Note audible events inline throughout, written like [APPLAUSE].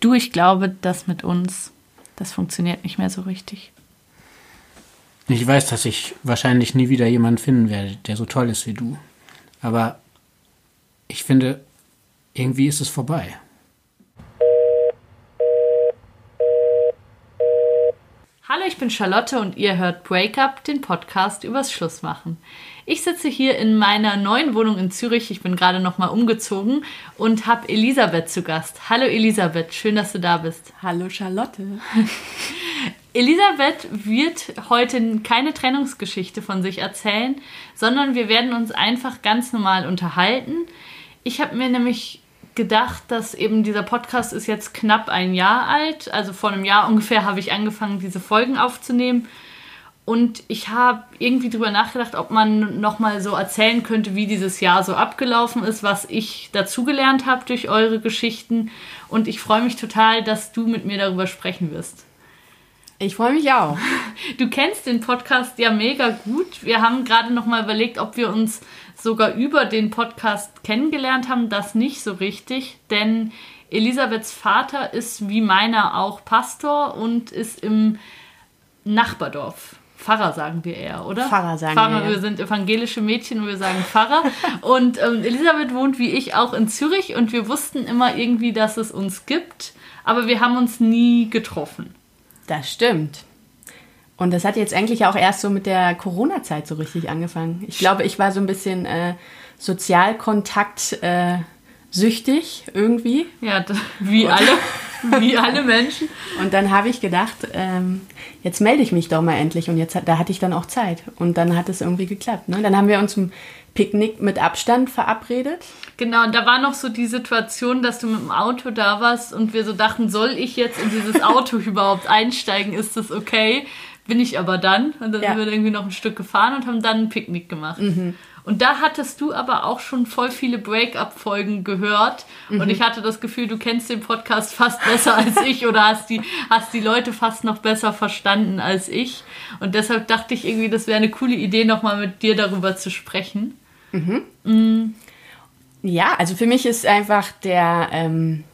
Du, ich glaube, das mit uns, das funktioniert nicht mehr so richtig. Ich weiß, dass ich wahrscheinlich nie wieder jemanden finden werde, der so toll ist wie du. Aber ich finde, irgendwie ist es vorbei. Hallo, ich bin Charlotte und ihr hört Breakup, den Podcast übers Schlussmachen. Ich sitze hier in meiner neuen Wohnung in Zürich. Ich bin gerade noch mal umgezogen und habe Elisabeth zu Gast. Hallo Elisabeth, schön, dass du da bist. Hallo Charlotte. [LAUGHS] Elisabeth wird heute keine Trennungsgeschichte von sich erzählen, sondern wir werden uns einfach ganz normal unterhalten. Ich habe mir nämlich gedacht, dass eben dieser Podcast ist jetzt knapp ein Jahr alt. Also vor einem Jahr ungefähr habe ich angefangen, diese Folgen aufzunehmen. Und ich habe irgendwie drüber nachgedacht, ob man nochmal so erzählen könnte, wie dieses Jahr so abgelaufen ist, was ich dazugelernt habe durch eure Geschichten. Und ich freue mich total, dass du mit mir darüber sprechen wirst. Ich freue mich auch. [LAUGHS] Du kennst den Podcast ja mega gut. Wir haben gerade nochmal überlegt, ob wir uns sogar über den Podcast kennengelernt haben. Das nicht so richtig, denn Elisabeths Vater ist wie meiner auch Pastor und ist im Nachbardorf. Pfarrer sagen wir eher, oder? Pfarrer sagen Pfarrer, wir. Ja. Wir sind evangelische Mädchen und wir sagen Pfarrer. [LAUGHS] und ähm, Elisabeth wohnt wie ich auch in Zürich und wir wussten immer irgendwie, dass es uns gibt, aber wir haben uns nie getroffen. Das stimmt. Und das hat jetzt eigentlich auch erst so mit der Corona-Zeit so richtig angefangen. Ich glaube, ich war so ein bisschen äh, Sozialkontakt äh, süchtig irgendwie. Ja, wie alle, [LAUGHS] wie alle Menschen. Und dann habe ich gedacht, ähm, jetzt melde ich mich doch mal endlich. Und jetzt hat, da hatte ich dann auch Zeit. Und dann hat es irgendwie geklappt. Ne? Dann haben wir uns zum Picknick mit Abstand verabredet. Genau, und da war noch so die Situation, dass du mit dem Auto da warst und wir so dachten, soll ich jetzt in dieses Auto [LAUGHS] überhaupt einsteigen? Ist das okay? Bin ich aber dann. Und dann Ja. sind wir irgendwie noch ein Stück gefahren und haben dann ein Picknick gemacht. Und da hattest du aber auch schon voll viele Break-up-Folgen gehört. Und ich hatte das Gefühl, du kennst den Podcast fast besser als [LAUGHS] ich oder hast die, hast die Leute fast noch besser verstanden als ich. Und deshalb dachte ich irgendwie, das wäre eine coole Idee, nochmal mit dir darüber zu sprechen. Ja, also für mich ist einfach der, ähm,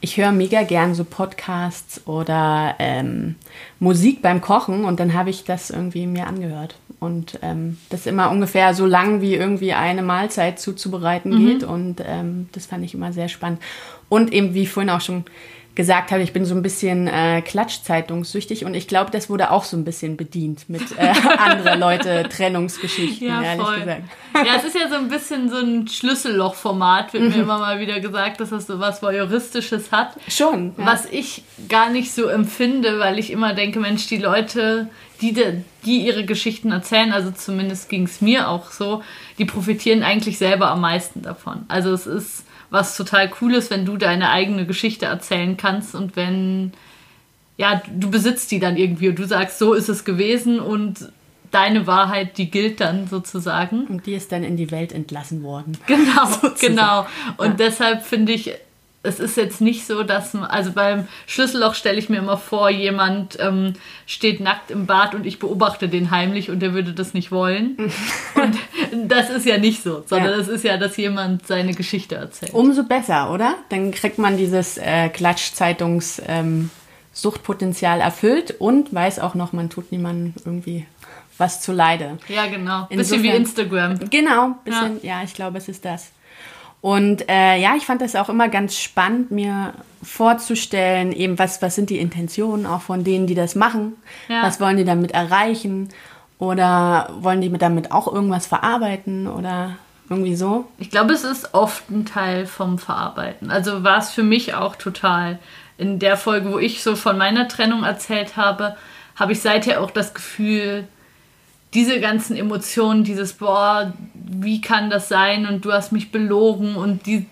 ich höre mega gern so Podcasts oder ähm, Musik beim Kochen und dann habe ich das irgendwie mir angehört. Und ähm, das immer ungefähr so lang, wie irgendwie eine Mahlzeit zuzubereiten geht. Und ähm, das fand ich immer sehr spannend. Und eben, wie vorhin auch schon gesagt habe, ich bin so ein bisschen äh, Klatschzeitungssüchtig und ich glaube, das wurde auch so ein bisschen bedient mit äh, [LAUGHS] andere Leute Trennungsgeschichten, Ja, ehrlich voll. gesagt. Ja, es ist ja so ein bisschen so ein Schlüssellochformat, wird Mhm. mir immer mal wieder gesagt, dass das so was Voyeuristisches hat. Schon. Ja. Was ich gar nicht so empfinde, weil ich immer denke, Mensch, die Leute, die, de- die ihre Geschichten erzählen, also zumindest ging es mir auch so, die profitieren eigentlich selber am meisten davon. Also es ist was total Cooles, wenn du deine eigene Geschichte erzählen kannst und wenn, ja, du besitzt die dann irgendwie und du sagst, so ist es gewesen und deine Wahrheit, die gilt dann sozusagen. Und die ist dann in die Welt entlassen worden. Genau, [LAUGHS] genau. Und deshalb finde ich, es ist jetzt nicht so, dass, man- also beim Schlüsselloch stelle ich mir immer vor, jemand ähm, steht nackt im Bad und ich beobachte den heimlich und der würde das nicht wollen. [LAUGHS] und das ist ja nicht so, sondern Ja. das ist ja, dass jemand seine Geschichte erzählt. Umso besser, oder? Dann kriegt man dieses äh, Klatschzeitungs ähm, Suchtpotenzial erfüllt und weiß auch noch, man tut niemandem irgendwie was zuleide. Ja, genau. Bisschen wie Insofern- Instagram. Genau, bisschen, ja. ich glaube, es ist das. Und äh, ja, ich fand das auch immer ganz spannend, mir vorzustellen, eben was, was sind die Intentionen auch von denen, die das machen? Ja. Was wollen die damit erreichen? Oder wollen die mit damit auch irgendwas verarbeiten oder irgendwie so? Ich glaube, es ist oft ein Teil vom Verarbeiten. Also war es für mich auch total. In der Folge, wo ich so von meiner Trennung erzählt habe, habe ich seither auch das Gefühl, diese ganzen Emotionen, dieses, boah, wie kann das sein und du hast mich belogen und die,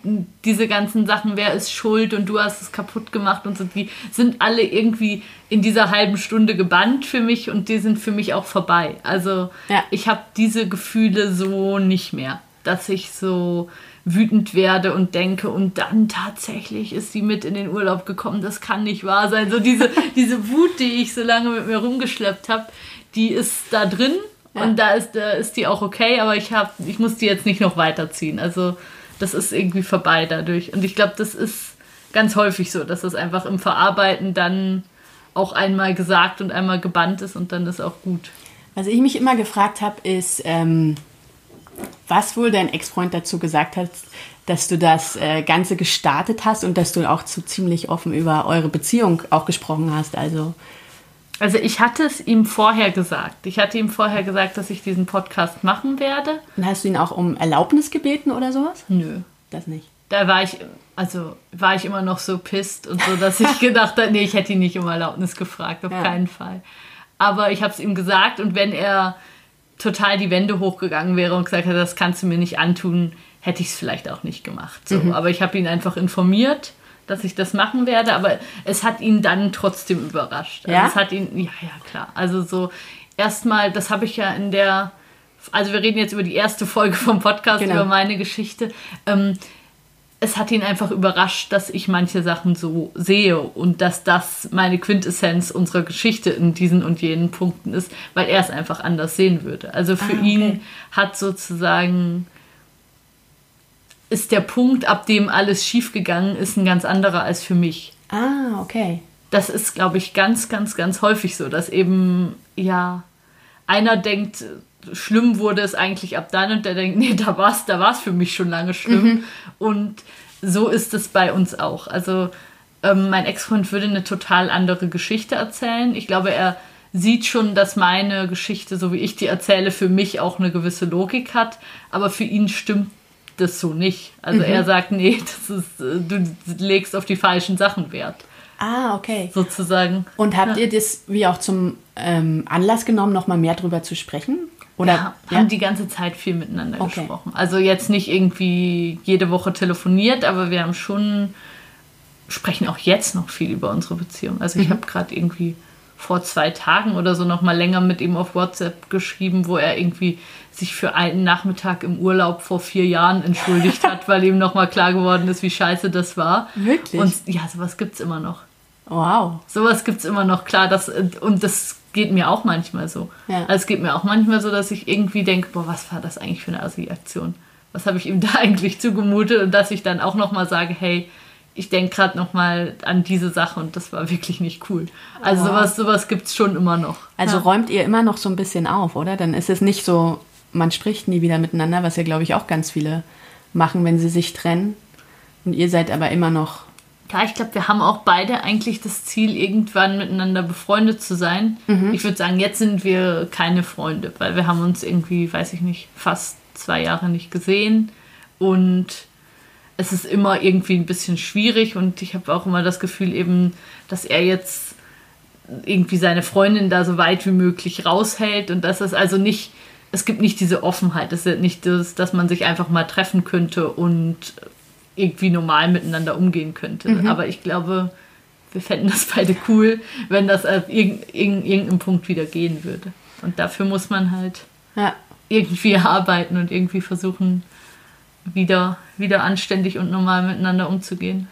diese ganzen Sachen, wer ist schuld und du hast es kaputt gemacht und so, die sind alle irgendwie in dieser halben Stunde gebannt für mich und die sind für mich auch vorbei. Also Ja. ich habe diese Gefühle so nicht mehr, dass ich so wütend werde und denke und dann tatsächlich ist sie mit in den Urlaub gekommen, das kann nicht wahr sein. So diese, diese Wut, die ich so lange mit mir rumgeschleppt habe, die ist da drin und da ist, da ist die auch okay, aber ich, hab, ich muss die jetzt nicht noch weiterziehen. Also das ist irgendwie vorbei dadurch. Und ich glaube, das ist ganz häufig so, dass das einfach im Verarbeiten dann auch einmal gesagt und einmal gebannt ist und dann ist auch gut. Was ich mich immer gefragt habe, ist, ähm, was wohl dein Ex-Freund dazu gesagt hat, dass du das äh, Ganze gestartet hast und dass du auch zu ziemlich offen über eure Beziehung auch gesprochen hast. Also, Also ich hatte es ihm vorher gesagt. Ich hatte ihm vorher gesagt, dass ich diesen Podcast machen werde. und hast du ihn auch um Erlaubnis gebeten oder sowas? Nö. Das nicht. Da war ich, also war ich immer noch so pisst und so, dass ich [LAUGHS] gedacht habe, nee, ich hätte ihn nicht um Erlaubnis gefragt, auf Ja. keinen Fall. Aber ich habe es ihm gesagt und wenn er total die Wände hochgegangen wäre und gesagt hätte, das kannst du mir nicht antun, hätte ich es vielleicht auch nicht gemacht. So. Aber ich habe ihn einfach informiert, dass ich das machen werde, aber es hat ihn dann trotzdem überrascht. Also Ja? es hat ihn, ja, ja, klar. Also so erstmal, das habe ich ja in der, also wir reden jetzt über die erste Folge vom Podcast, Genau. über meine Geschichte. Ähm, es hat ihn einfach überrascht, dass ich manche Sachen so sehe und dass das meine Quintessenz unserer Geschichte in diesen und jenen Punkten ist, weil er es einfach anders sehen würde. Also für Ah, okay. ihn hat sozusagen ist der Punkt, ab dem alles schiefgegangen ist, ein ganz anderer als für mich. Ah, okay. Das ist, glaube ich, ganz, ganz, ganz häufig so, dass eben, ja, einer denkt, schlimm wurde es eigentlich ab dann und der denkt, [LAUGHS] nee, da war es da war's für mich schon lange schlimm. Und so ist es bei uns auch. Also ähm, mein Ex-Freund würde eine total andere Geschichte erzählen. Ich glaube, er sieht schon, dass meine Geschichte, so wie ich die erzähle, für mich auch eine gewisse Logik hat, aber für ihn stimmt das so nicht. Also er sagt, nee, das ist, äh, du legst auf die falschen Sachen Wert, Ah, okay. sozusagen. Und habt ihr das wie auch zum ähm, Anlass genommen, nochmal mehr drüber zu sprechen? Oder ja, haben die ganze Zeit viel miteinander Okay. gesprochen. Also jetzt nicht irgendwie jede Woche telefoniert, aber wir haben schon, sprechen auch jetzt noch viel über unsere Beziehung. Also Mhm. ich habe gerade irgendwie vor zwei Tagen oder so noch mal länger mit ihm auf WhatsApp geschrieben, wo er irgendwie sich für einen Nachmittag im Urlaub vor vier Jahren entschuldigt hat, weil ihm noch mal klar geworden ist, wie scheiße das war. Wirklich? Und ja, sowas gibt's immer noch. wow. Sowas gibt es immer noch, klar. Das, und das geht mir auch manchmal so. Ja. Also es geht mir auch manchmal so, dass ich irgendwie denke, boah, was war das eigentlich für eine Assi-Aktion? Was habe ich ihm [LAUGHS] da eigentlich zugemutet? Und dass ich dann auch nochmal sage, hey, ich denke gerade nochmal an diese Sache und das war wirklich nicht cool. Also Wow. sowas, sowas gibt es schon immer noch. Also ja. räumt ihr immer noch so ein bisschen auf, oder? Dann ist es nicht so, man spricht nie wieder miteinander, was ja, glaube ich, auch ganz viele machen, wenn sie sich trennen. Und ihr seid aber immer noch. Ja, ich glaube, wir haben auch beide eigentlich das Ziel, irgendwann miteinander befreundet zu sein. Ich würde sagen, jetzt sind wir keine Freunde, weil wir haben uns irgendwie, weiß ich nicht, fast zwei Jahre nicht gesehen. Und es ist immer irgendwie ein bisschen schwierig und ich habe auch immer das Gefühl eben, dass er jetzt irgendwie seine Freundin da so weit wie möglich raushält und dass es also nicht, es gibt nicht diese Offenheit, es ist nicht das, dass man sich einfach mal treffen könnte und irgendwie normal miteinander umgehen könnte. Aber ich glaube, wir fänden das beide cool, wenn das auf irgend, irgend, irgendeinem Punkt wieder gehen würde. Und dafür muss man halt Ja. irgendwie arbeiten und irgendwie versuchen, wieder, wieder anständig und normal miteinander umzugehen.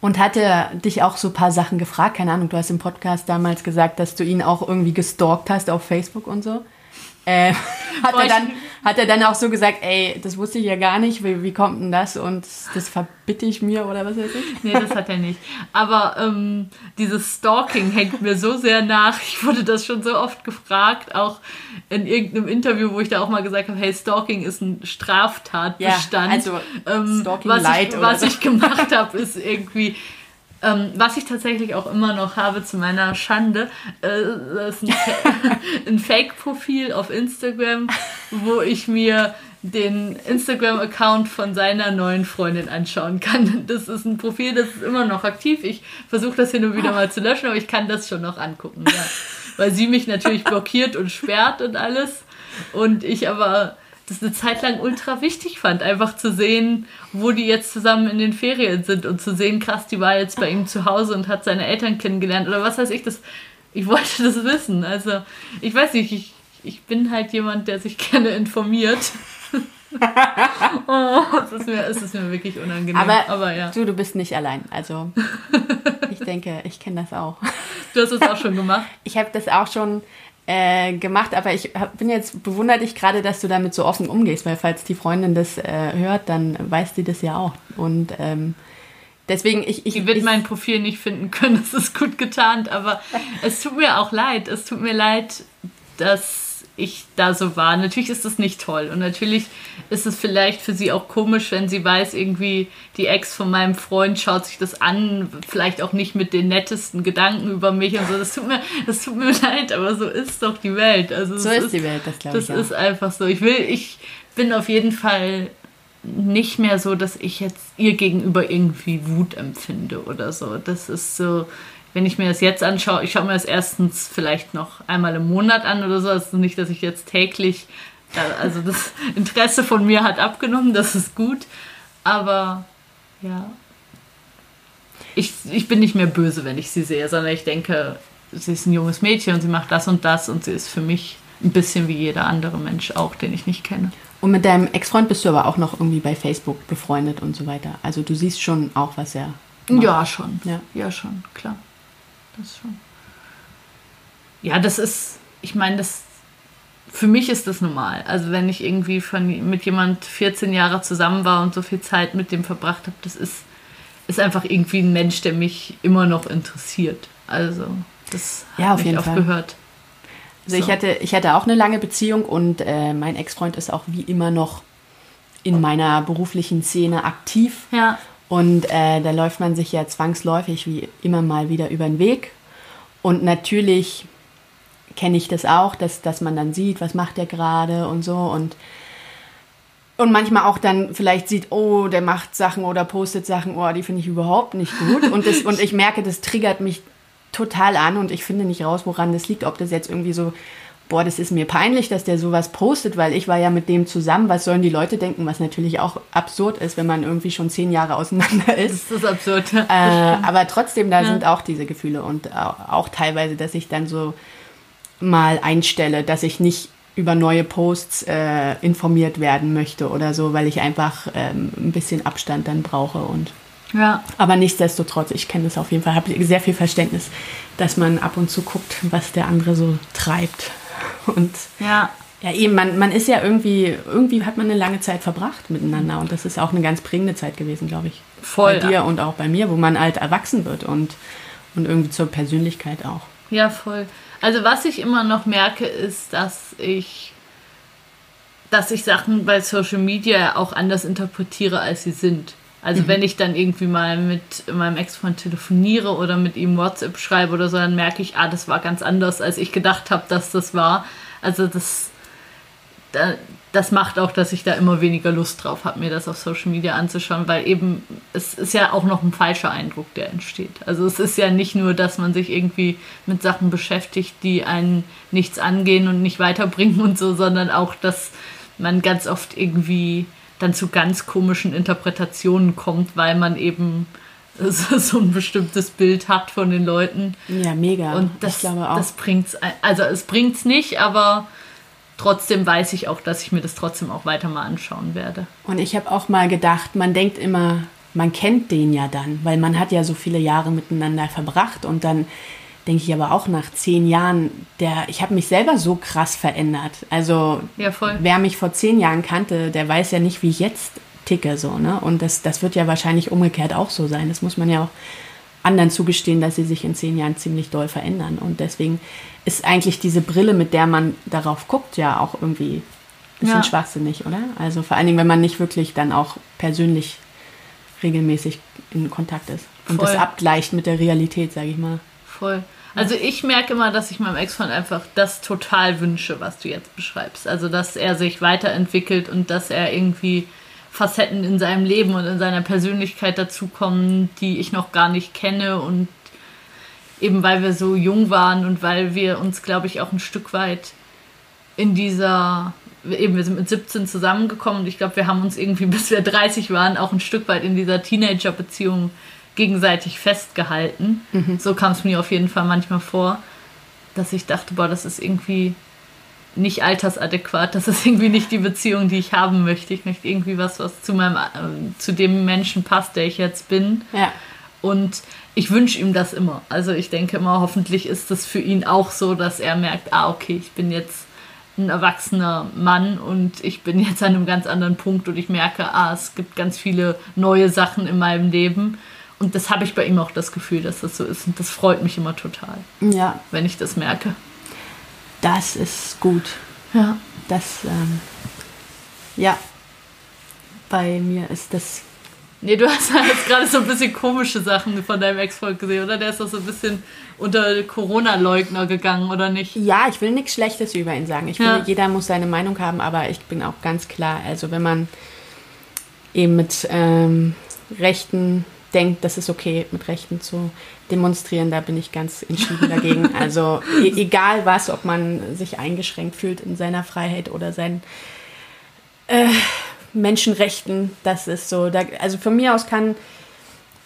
Und hat er dich auch so ein paar Sachen gefragt? Keine Ahnung, du hast im Podcast damals gesagt, dass du ihn auch irgendwie gestalkt hast auf Facebook und so. Äh, [LAUGHS] hat, Boah, er dann, hat er dann auch so gesagt, ey, das wusste ich ja gar nicht, wie, wie kommt denn das und das verbitte ich mir oder was weiß ich? Nee, das hat er nicht. Aber ähm, dieses Stalking hängt mir so sehr nach. Ich wurde das schon so oft gefragt, auch in irgendeinem Interview, wo ich da auch mal gesagt habe, hey, Stalking ist ein Straftatbestand. Ja, also ähm, Stalking was ich, oder was so. ich gemacht habe, ist irgendwie ähm, was ich tatsächlich auch immer noch habe zu meiner Schande, äh, ist ein, [LAUGHS] ein Fake-Profil auf Instagram, wo ich mir den Instagram-Account von seiner neuen Freundin anschauen kann. Das ist ein Profil, das ist immer noch aktiv. Ich versuche das hin und wieder mal zu löschen, aber ich kann das schon noch angucken. Ja. Weil sie mich natürlich blockiert und sperrt und alles. Und ich aber das eine Zeit lang ultra wichtig fand, einfach zu sehen, wo die jetzt zusammen in den Ferien sind und zu sehen, krass, die war jetzt bei ihm zu Hause und hat seine Eltern kennengelernt oder was weiß ich, das, ich wollte das wissen. Also, ich weiß nicht, ich, ich bin halt jemand, der sich [LAUGHS] gerne informiert. [LAUGHS] oh, es ist, mir, es ist mir wirklich unangenehm. Aber, Aber ja, du, du bist nicht allein. Also ich denke, ich kenne das auch. du hast es auch schon gemacht. [LAUGHS] Ich habe das auch schon äh, gemacht, aber ich hab, bin jetzt bewundert dich gerade, dass du damit so offen umgehst, weil falls die Freundin das äh, hört, dann weiß sie das ja auch. Und ähm, Deswegen, ich. ich Die wird ich, mein Profil nicht finden können, [LAUGHS] das ist gut getarnt, aber es tut mir auch leid. Es tut mir leid, dass ich da so war. Natürlich ist das nicht toll und natürlich ist es vielleicht für sie auch komisch, wenn sie weiß, irgendwie die Ex von meinem Freund schaut sich das an, vielleicht auch nicht mit den nettesten Gedanken über mich und so. Das tut mir, das tut mir [LAUGHS] leid, aber so ist doch die Welt. Also so ist, ist die Welt, das glaube ich. Das ist einfach so. Ich will, ich bin auf jeden Fall nicht mehr so, dass ich jetzt ihr gegenüber irgendwie Wut empfinde oder so. Das ist so, wenn ich mir das jetzt anschaue, ich schaue mir das erstens vielleicht noch einmal im Monat an oder so. Also nicht, dass ich jetzt täglich, äh, also das [LAUGHS] Interesse von mir hat abgenommen, das ist gut. Aber ja, ich, ich bin nicht mehr böse, wenn ich sie sehe, sondern ich denke, sie ist ein junges Mädchen und sie macht das und das und sie ist für mich ein bisschen wie jeder andere Mensch auch, den ich nicht kenne. Und mit deinem Ex-Freund bist du aber auch noch irgendwie bei Facebook befreundet und so weiter. Also du siehst schon auch, was er. Macht. Ja, schon. Ja. ja, schon, klar. Das schon. Ja, das ist, ich meine, das für mich ist das normal. Also wenn ich irgendwie von, mit jemand 14 Jahre zusammen war und so viel Zeit mit dem verbracht habe, das ist, ist einfach irgendwie ein Mensch, der mich immer noch interessiert. Also das ja, auf jeden Fall. gehört. Also so. ich, hatte, ich hatte auch eine lange Beziehung und äh, mein Ex-Freund ist auch wie immer noch in meiner beruflichen Szene aktiv. Ja. Und äh, da läuft man sich ja zwangsläufig wie immer mal wieder über den Weg. Und natürlich kenne ich das auch, dass, dass man dann sieht, was macht der gerade und so. Und, und manchmal auch dann vielleicht sieht, oh, der macht Sachen oder postet Sachen, oh, die finde ich überhaupt nicht gut. Und, das, und ich merke, das triggert mich total an und ich finde nicht raus, woran das liegt. Ob das jetzt irgendwie so boah, das ist mir peinlich, dass der sowas postet, weil ich war ja mit dem zusammen. Was sollen die Leute denken? Was natürlich auch absurd ist, wenn man irgendwie schon zehn Jahre auseinander ist. Das ist absurd. Äh, [LAUGHS] aber trotzdem, da ja. sind auch diese Gefühle und auch teilweise, dass ich dann so mal einstelle, dass ich nicht über neue Posts äh, informiert werden möchte oder so, weil ich einfach ähm, ein bisschen Abstand dann brauche und ja. Aber nichtsdestotrotz, ich kenne das auf jeden Fall, habe sehr viel Verständnis, dass man ab und zu guckt, was der andere so treibt. Und ja. Ja, eben, man, man ist ja irgendwie, irgendwie hat man eine lange Zeit verbracht miteinander und das ist auch eine ganz prägende Zeit gewesen, glaube ich. Voll. Bei dir und auch bei mir, wo man halt erwachsen wird und, und irgendwie zur Persönlichkeit auch. Ja, voll. Also was ich immer noch merke, ist, dass ich, dass ich Sachen bei Social Media auch anders interpretiere, als sie sind. Also mhm. wenn ich dann irgendwie mal mit meinem Ex-Freund telefoniere oder mit ihm WhatsApp schreibe oder so, dann merke ich, ah, das war ganz anders, als ich gedacht habe, dass das war. Also das, das macht auch, dass ich da immer weniger Lust drauf habe, mir das auf Social Media anzuschauen, weil eben es ist ja auch noch ein falscher Eindruck, der entsteht. Also es ist ja nicht nur, dass man sich irgendwie mit Sachen beschäftigt, die einen nichts angehen und nicht weiterbringen und so, sondern auch, dass man ganz oft irgendwie dann zu ganz komischen Interpretationen kommt, weil man eben [LAUGHS] so ein bestimmtes Bild hat von den Leuten. Ja, mega. Und das, ich glaube auch. das bringt's, also es bringt's nicht, aber trotzdem weiß ich auch, dass ich mir das trotzdem auch weiter mal anschauen werde. Und ich habe auch mal gedacht, man denkt immer, man kennt den ja dann, weil man hat ja so viele Jahre miteinander verbracht und dann denke ich aber auch nach zehn Jahren, der, ich habe mich selber so krass verändert. Also ja, wer mich vor zehn Jahren kannte, der weiß ja nicht, wie ich jetzt ticke so, ne? Und das, das wird ja wahrscheinlich umgekehrt auch so sein. Das muss man ja auch anderen zugestehen, dass sie sich in zehn Jahren ziemlich doll verändern. Und deswegen ist eigentlich diese Brille, mit der man darauf guckt, ja auch irgendwie ein bisschen ja. schwachsinnig, oder? Also vor allen Dingen, wenn man nicht wirklich dann auch persönlich regelmäßig in Kontakt ist und Voll. das abgleicht mit der Realität, sage ich mal. Voll. Also ich merke immer, dass ich meinem Ex-Freund einfach das total wünsche, was du jetzt beschreibst. Also dass er sich weiterentwickelt und dass er irgendwie Facetten in seinem Leben und in seiner Persönlichkeit dazukommen, die ich noch gar nicht kenne und eben weil wir so jung waren und weil wir uns, glaube ich, auch ein Stück weit in dieser, eben wir sind mit 17 zusammengekommen und ich glaube, wir haben uns irgendwie, [LAUGHS] bis wir 30 waren, auch ein Stück weit in dieser Teenager-Beziehung gegenseitig festgehalten. Mhm. So kam es mir auf jeden Fall manchmal vor, dass ich dachte, boah, das ist irgendwie nicht altersadäquat, das ist irgendwie nicht die Beziehung, die ich haben möchte. Ich möchte irgendwie was, was zu meinem, äh, zu dem Menschen passt, der ich jetzt bin. Ja. Und ich wünsche ihm das immer. Also ich denke immer, hoffentlich ist das für ihn auch so, dass er merkt, ah, okay, ich bin jetzt ein erwachsener Mann und ich bin jetzt an einem ganz anderen Punkt und ich merke, ah, es gibt ganz viele neue Sachen in meinem Leben Und das habe ich bei ihm auch das Gefühl, dass das so ist. Und das freut mich immer total, Ja, wenn ich das merke. das ist gut. Ja. Das, ähm, ja, bei mir ist das, Nee, du hast ja [LAUGHS] jetzt gerade so ein bisschen komische Sachen von deinem Ex-Freund gesehen, oder? Der ist doch so ein bisschen unter Corona-Leugner gegangen, oder nicht? ja, ich will nichts Schlechtes über ihn sagen. Ich Ja. finde, jeder muss seine Meinung haben, aber ich bin auch ganz klar, also wenn man eben mit ähm, Rechten denkt, das ist okay, mit Rechten zu demonstrieren, da bin ich ganz entschieden dagegen. [LAUGHS] Also e egal was, ob man sich eingeschränkt fühlt in seiner Freiheit oder seinen äh, Menschenrechten, das ist so. Da, also von mir aus kann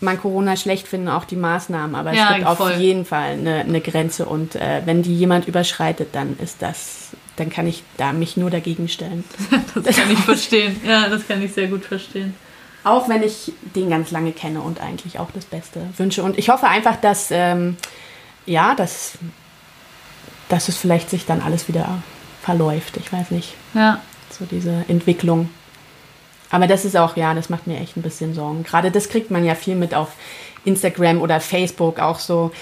man Corona schlecht finden, auch die Maßnahmen, aber Ja, es gibt voll. auf jeden Fall eine, eine Grenze und äh, wenn die jemand überschreitet, dann ist das, dann kann ich da mich nur dagegen stellen. [LAUGHS] Das kann ich verstehen. Ja, das kann ich sehr gut verstehen. Auch wenn ich den ganz lange kenne und eigentlich auch das Beste wünsche. Und ich hoffe einfach, dass, ähm, ja, dass, dass es vielleicht sich dann alles wieder verläuft. Ich weiß nicht, Ja. so diese Entwicklung. Aber das ist auch, ja, das macht mir echt ein bisschen Sorgen. Gerade das kriegt man ja viel mit auf Instagram oder Facebook, auch so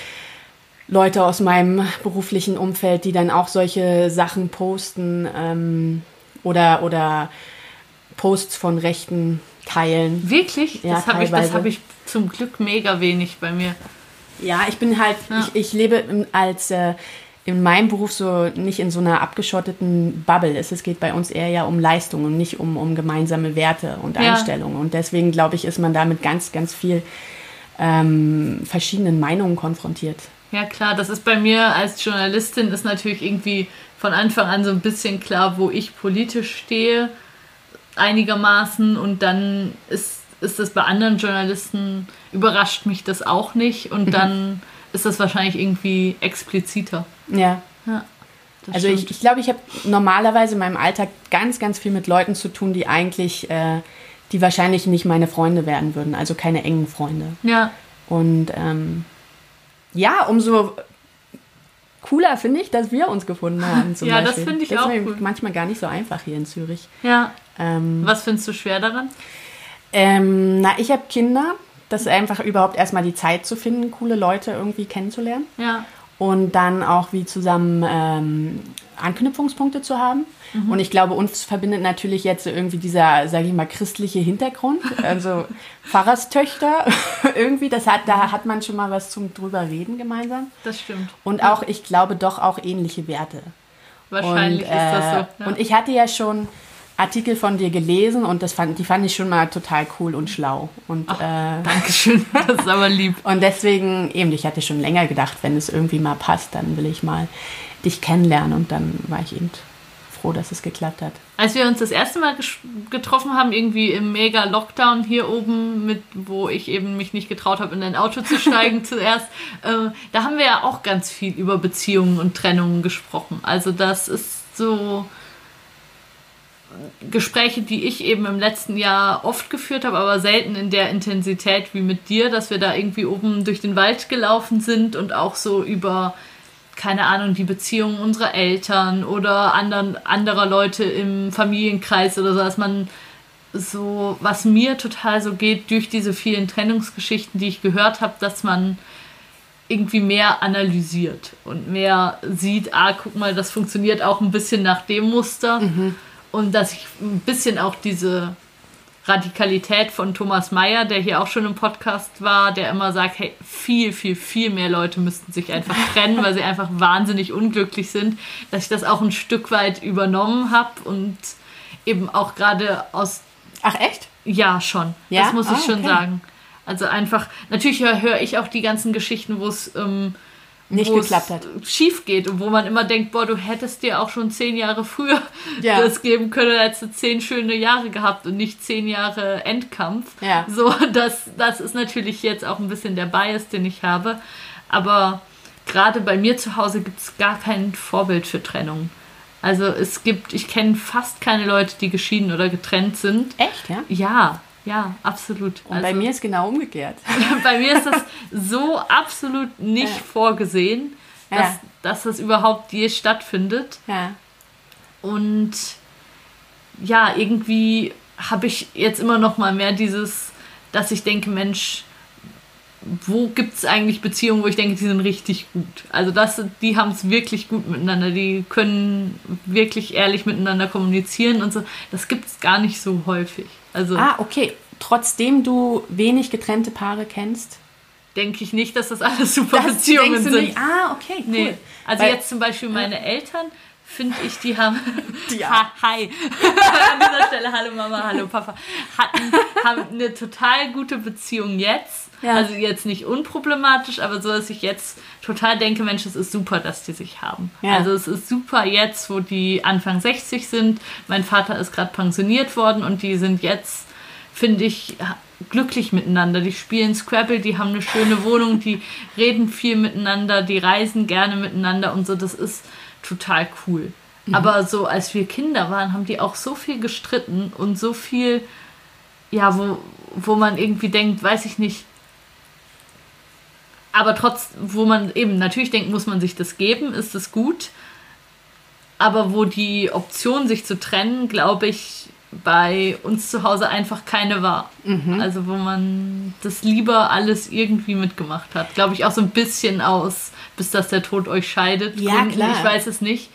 Leute aus meinem beruflichen Umfeld, die dann auch solche Sachen posten ähm, oder, oder Posts von Rechten teilen. Wirklich? Ja, das habe ich, das hab ich zum Glück mega wenig bei mir. Ja, ich bin halt, Ja. ich, ich lebe als äh, in meinem Beruf so nicht in so einer abgeschotteten Bubble. Es, es geht bei uns eher ja um Leistung und nicht um, um gemeinsame Werte und Ja. Einstellungen. Und deswegen glaube ich, ist man da mit ganz, ganz viel ähm, verschiedenen Meinungen konfrontiert. Ja, klar, das ist bei mir als Journalistin ist natürlich irgendwie von Anfang an so ein bisschen klar, wo ich politisch stehe, einigermaßen. Und dann ist, ist das bei anderen Journalisten, überrascht mich das auch nicht. Und dann ist das wahrscheinlich irgendwie expliziter. Ja. Ja, das Also ich, stimmt. ich glaube, ich habe normalerweise in meinem Alltag ganz, ganz viel mit Leuten zu tun, die eigentlich, äh, die wahrscheinlich nicht meine Freunde werden würden, also keine engen Freunde. Ja, Und ähm, ja, umso cooler finde ich, dass wir uns gefunden haben. Ja, das Beispiel. finde ich das auch ist cool. manchmal gar nicht so einfach hier in Zürich. ja. Ähm, Was findest du schwer daran? ähm, na, ich habe Kinder. Das ist einfach überhaupt erstmal die Zeit zu finden, coole Leute irgendwie kennenzulernen. Ja, Und dann auch wie zusammen ähm, Anknüpfungspunkte zu haben. Mhm. Und ich glaube, uns verbindet natürlich jetzt irgendwie dieser, sage ich mal, christliche Hintergrund. Also [LAUGHS] Pfarrerstöchter [LAUGHS] irgendwie, das hat, da hat man schon mal was zum drüber reden gemeinsam. das stimmt. Und auch, ich glaube, doch auch ähnliche Werte. Wahrscheinlich und, ist das äh, so. Ja. Und ich hatte ja schon Artikel von dir gelesen und das fand, die fand ich schon mal total cool und schlau. Und, äh, Dankeschön, [LAUGHS] das ist aber lieb. und deswegen, eben, ich hatte schon länger gedacht, wenn es irgendwie mal passt, dann will ich mal dich kennenlernen. Und dann war ich eben froh, dass es geklappt hat. Als wir uns das erste Mal getroffen haben, irgendwie im mega Lockdown hier oben, mit wo ich eben mich nicht getraut habe, in ein Auto zu [LAUGHS] steigen zuerst, äh, da haben wir ja auch ganz viel über Beziehungen und Trennungen gesprochen. Also das ist so Gespräche, die ich eben im letzten Jahr oft geführt habe, aber selten in der Intensität wie mit dir, dass wir da irgendwie oben durch den Wald gelaufen sind und auch so über keine Ahnung, die Beziehungen unserer Eltern oder anderen, anderer Leute im Familienkreis oder so, dass man so, was mir total so geht, durch diese vielen Trennungsgeschichten, die ich gehört habe, dass man irgendwie mehr analysiert und mehr sieht, ah, guck mal, das funktioniert auch ein bisschen nach dem Muster. Und dass ich ein bisschen auch diese Radikalität von Thomas Mayer, der hier auch schon im Podcast war, der immer sagt, hey, viel, viel, viel mehr Leute müssten sich einfach [LAUGHS] trennen, weil sie einfach wahnsinnig unglücklich sind, dass ich das auch ein Stück weit übernommen habe und eben auch gerade aus Ach, echt? ja, schon. Ja? Das muss ich Ah, schon okay. sagen. Also einfach, natürlich höre hör ich auch die ganzen Geschichten, wo es ähm, Nicht geklappt hat. schief geht und wo man immer denkt, boah, du hättest dir auch schon zehn Jahre früher [LAUGHS] Ja. das geben können, hättest du zehn schöne Jahre gehabt und nicht zehn Jahre Endkampf. Ja. So, das, das ist natürlich jetzt auch ein bisschen der Bias, den ich habe. Aber gerade bei mir zu Hause gibt es gar kein Vorbild für Trennung. Also es gibt, ich kenne fast keine Leute, die geschieden oder getrennt sind. Echt, ja? Ja, ja, absolut. Und bei mir ist genau umgekehrt. [LAUGHS] bei mir ist das so absolut nicht Ja. vorgesehen, dass, Ja. dass das überhaupt je stattfindet. Ja. Und ja, irgendwie habe ich jetzt immer noch mal mehr dieses, dass ich denke, Mensch, wo gibt es eigentlich Beziehungen, wo ich denke, die sind richtig gut. Also das, die haben es wirklich gut miteinander, die können wirklich ehrlich miteinander kommunizieren und so. Das gibt es gar nicht so häufig. Also ah, okay. Trotzdem du wenig getrennte Paare kennst? Denke ich nicht, dass das alles super das Beziehungen sind. Nicht? Ah, okay, cool. Nee. Also Weil, jetzt zum Beispiel meine Eltern, finde ich, die haben. [LAUGHS] Die ha, hi. [LAUGHS] An dieser Stelle, hallo Mama, hallo Papa. Hatten, haben eine total gute Beziehung jetzt. Ja. Also jetzt nicht unproblematisch, aber so, dass ich jetzt total denke, Mensch, es ist super, dass die sich haben. Ja. Also es ist super jetzt, wo die Anfang 60 sind. Mein Vater ist gerade pensioniert worden und die sind jetzt, finde ich, glücklich miteinander. Die spielen Scrabble, die haben eine schöne Wohnung, die reden viel miteinander, die reisen gerne miteinander und so. Das ist total cool. Mhm. Aber so, als wir Kinder waren, haben die auch so viel gestritten und so viel, ja, wo, wo man irgendwie denkt, weiß ich nicht. Aber trotz, wo man eben natürlich denkt, muss man sich das geben, ist es gut. Aber wo die Option, sich zu trennen, glaube ich, bei uns zu Hause einfach keine war. Mhm. Also wo man das lieber alles irgendwie mitgemacht hat. Glaube ich auch so ein bisschen aus bis dass der Tod euch scheidet. Ja, Gründen, klar. Ich weiß es nicht.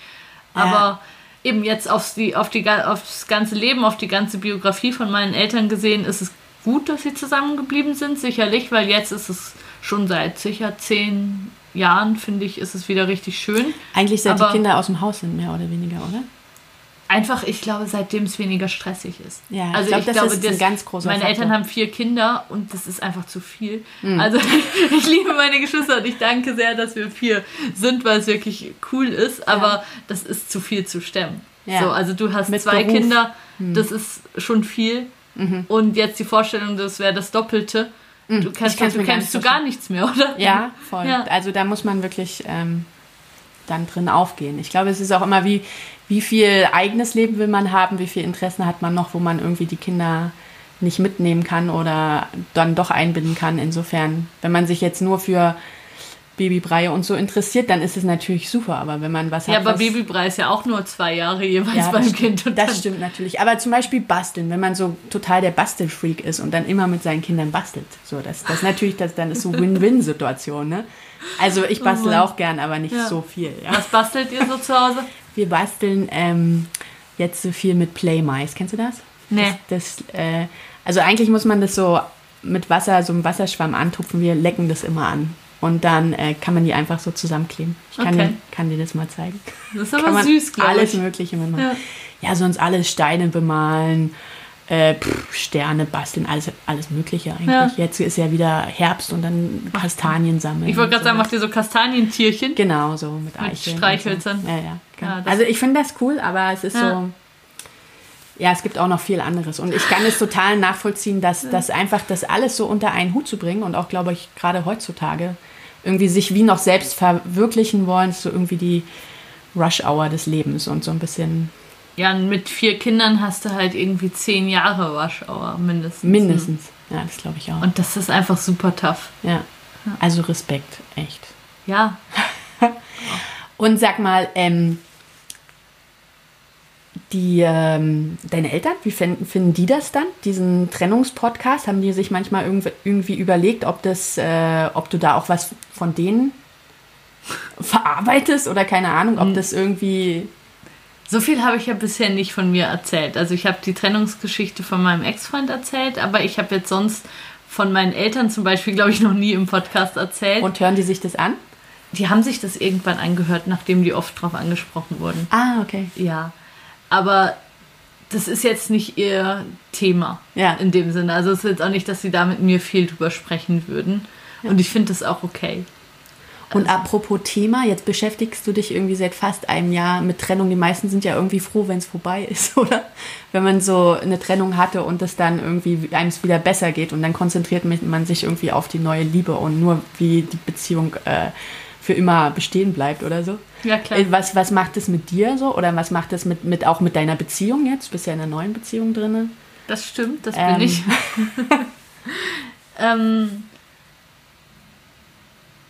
Aber ja. eben jetzt aufs, die, auf die, aufs ganze Leben, auf die ganze Biografie von meinen Eltern gesehen, ist es gut, dass sie zusammengeblieben sind, sicherlich, weil jetzt ist es schon seit sicher zehn Jahren, finde ich, ist es wieder richtig schön. Eigentlich seit Aber die Kinder aus dem Haus sind, mehr oder weniger, oder? Einfach, ich glaube, seitdem es weniger stressig ist. Ja, also ich, glaub, ich das glaube, ist das, ein ganz großer Meine Faktor. Eltern haben vier Kinder und das ist einfach zu viel. Mhm. Also [LAUGHS] ich liebe meine Geschwister und ich danke sehr, dass wir vier sind, weil es wirklich cool ist. Aber ja. das ist zu viel zu stemmen. Ja. So, also du hast Mit zwei Beruf. Kinder, mhm. das ist schon viel. Mhm. Und jetzt die Vorstellung, das wäre das Doppelte. Mhm. Du kennst, du, kennst du gar nichts mehr, oder? Ja, [LAUGHS] voll. Ja. Also da muss man wirklich ähm, dann drin aufgehen. Ich glaube, es ist auch immer wie, wie viel eigenes Leben will man haben, wie viel Interessen hat man noch, wo man irgendwie die Kinder nicht mitnehmen kann oder dann doch einbinden kann. Insofern, wenn man sich jetzt nur für Babybrei und so interessiert, dann ist es natürlich super. Aber wenn man was hat. Ja, aber Babybrei ist ja auch nur zwei Jahre jeweils ja, beim Kind. Und das stimmt natürlich. Aber zum Beispiel basteln, wenn man so total der Bastelfreak ist und dann immer mit seinen Kindern bastelt. So, das, das natürlich, das, dann ist so Win-Win-Situation, ne? Also ich bastel oh auch gern, aber nicht ja. so viel. Ja. Was bastelt ihr so zu Hause? [LAUGHS] Wir basteln ähm, jetzt so viel mit Playmais. Kennst du das? Nee. Das, das äh, also eigentlich muss man das so mit Wasser, so einem Wasserschwamm antupfen. Wir lecken das immer an. Und dann äh, kann man die einfach so zusammenkleben. Ich kann, okay. dir, kann dir das mal zeigen. Das ist aber süß, glaube ich. Alles Mögliche mitmachen. Ja. ja, sonst alles Steine bemalen, äh, pff, Sterne basteln, alles, alles Mögliche eigentlich. Ja. Jetzt ist ja wieder Herbst und dann Kastanien sammeln. Ich wollte gerade sagen, macht ihr so Kastanientierchen? Genau, so mit Eicheln. Mit Streichhölzern. So. Ja, ja, genau. ja also ich finde das cool, aber es ist so. Ja, es gibt auch noch viel anderes. Und ich kann es total nachvollziehen, dass das einfach das alles so unter einen Hut zu bringen und auch, glaube ich, gerade heutzutage irgendwie sich wie noch selbst verwirklichen wollen, so irgendwie die Rush-Hour des Lebens und so ein bisschen ja, mit vier Kindern hast du halt irgendwie zehn Jahre Waschauer mindestens. Mindestens, ja, das glaube ich auch. Und das ist einfach super tough. Ja. Also Respekt, echt. Ja. [LAUGHS] Und sag mal, ähm, die, ähm, deine Eltern, wie finden, finden die das dann, diesen Trennungspodcast? Haben die sich manchmal irgendwie, irgendwie überlegt, ob, das, äh, ob du da auch was von denen verarbeitest oder keine Ahnung, ob hm. das irgendwie so viel habe ich ja bisher nicht von mir erzählt. Also ich habe die Trennungsgeschichte von meinem Ex-Freund erzählt, aber ich habe jetzt sonst von meinen Eltern zum Beispiel, glaube ich, noch nie im Podcast erzählt. Und hören die sich das an? Die haben sich das irgendwann angehört, nachdem die oft drauf angesprochen wurden. Ah, okay. Ja. Aber das ist jetzt nicht ihr Thema ja. in dem Sinne. Also es ist jetzt auch nicht, dass sie da mit mir viel drüber sprechen würden. Ja. Und ich finde das auch okay. Und also. apropos Thema, jetzt beschäftigst du dich irgendwie seit fast einem Jahr mit Trennung. Die meisten sind ja irgendwie froh, wenn es vorbei [LAUGHS] ist, oder? Wenn man so eine Trennung hatte und es dann irgendwie einem es wieder besser geht und dann konzentriert man sich irgendwie auf die neue Liebe und nur wie die Beziehung äh, für immer bestehen bleibt oder so. Ja, klar. Äh, was, was macht es mit dir so? Oder was macht es mit, mit, auch mit deiner Beziehung jetzt? Du bist ja in einer neuen Beziehung drin. Das stimmt, das ähm. bin ich. [LAUGHS] ähm,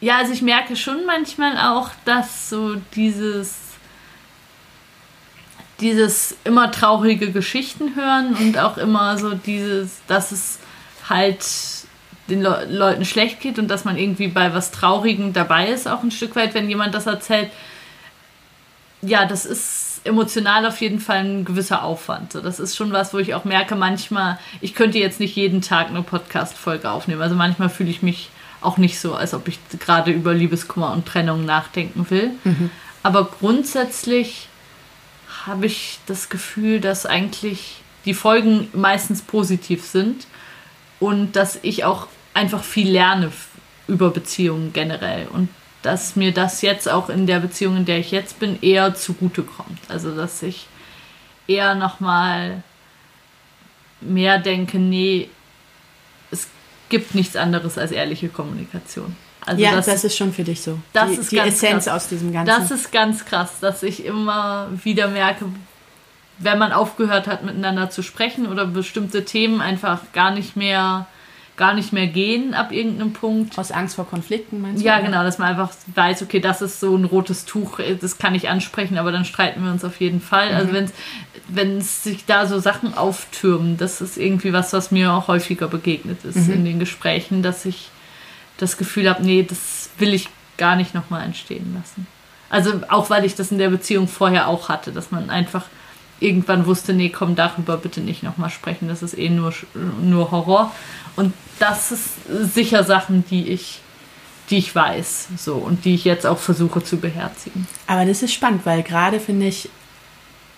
ja, also ich merke schon manchmal auch, dass so dieses dieses immer traurige Geschichten hören und auch immer so dieses, dass es halt den Le Leuten schlecht geht und dass man irgendwie bei was Traurigem dabei ist, auch ein Stück weit, wenn jemand das erzählt. Ja, das ist emotional auf jeden Fall ein gewisser Aufwand. So, das ist schon was, wo ich auch merke, manchmal, ich könnte jetzt nicht jeden Tag eine Podcast-Folge aufnehmen. Also manchmal fühle ich mich auch nicht so, als ob ich gerade über Liebeskummer und Trennung nachdenken will. Mhm. Aber grundsätzlich habe ich das Gefühl, dass eigentlich die Folgen meistens positiv sind und dass ich auch einfach viel lerne über Beziehungen generell und dass mir das jetzt auch in der Beziehung, in der ich jetzt bin, eher zugute kommt. Also dass ich eher noch mal mehr denke, nee, es gibt nichts anderes als ehrliche Kommunikation. Also ja, das, das, ist schon für dich so. Das die, ist die Essenz krass. aus diesem Ganzen. Das ist ganz krass, dass ich immer wieder merke, wenn man aufgehört hat, miteinander zu sprechen oder bestimmte Themen einfach gar nicht mehr gar nicht mehr gehen ab irgendeinem Punkt. Aus Angst vor Konflikten meinst du? Ja, genau, dass man einfach weiß, okay, das ist so ein rotes Tuch, das kann ich ansprechen, aber dann streiten wir uns auf jeden Fall. Also mhm. Also wenn es sich da so Sachen auftürmen, das ist irgendwie was, was mir auch häufiger begegnet ist mhm. in den Gesprächen, dass ich das Gefühl habe, nee, das will ich gar nicht nochmal entstehen lassen. Also auch weil ich das in der Beziehung vorher auch hatte, dass man einfach irgendwann wusste, nee, komm, darüber bitte nicht nochmal sprechen, das ist eh nur, nur Horror. Und das ist sicher Sachen, die ich, die ich weiß, so und die ich jetzt auch versuche zu beherzigen. Aber das ist spannend, weil gerade finde ich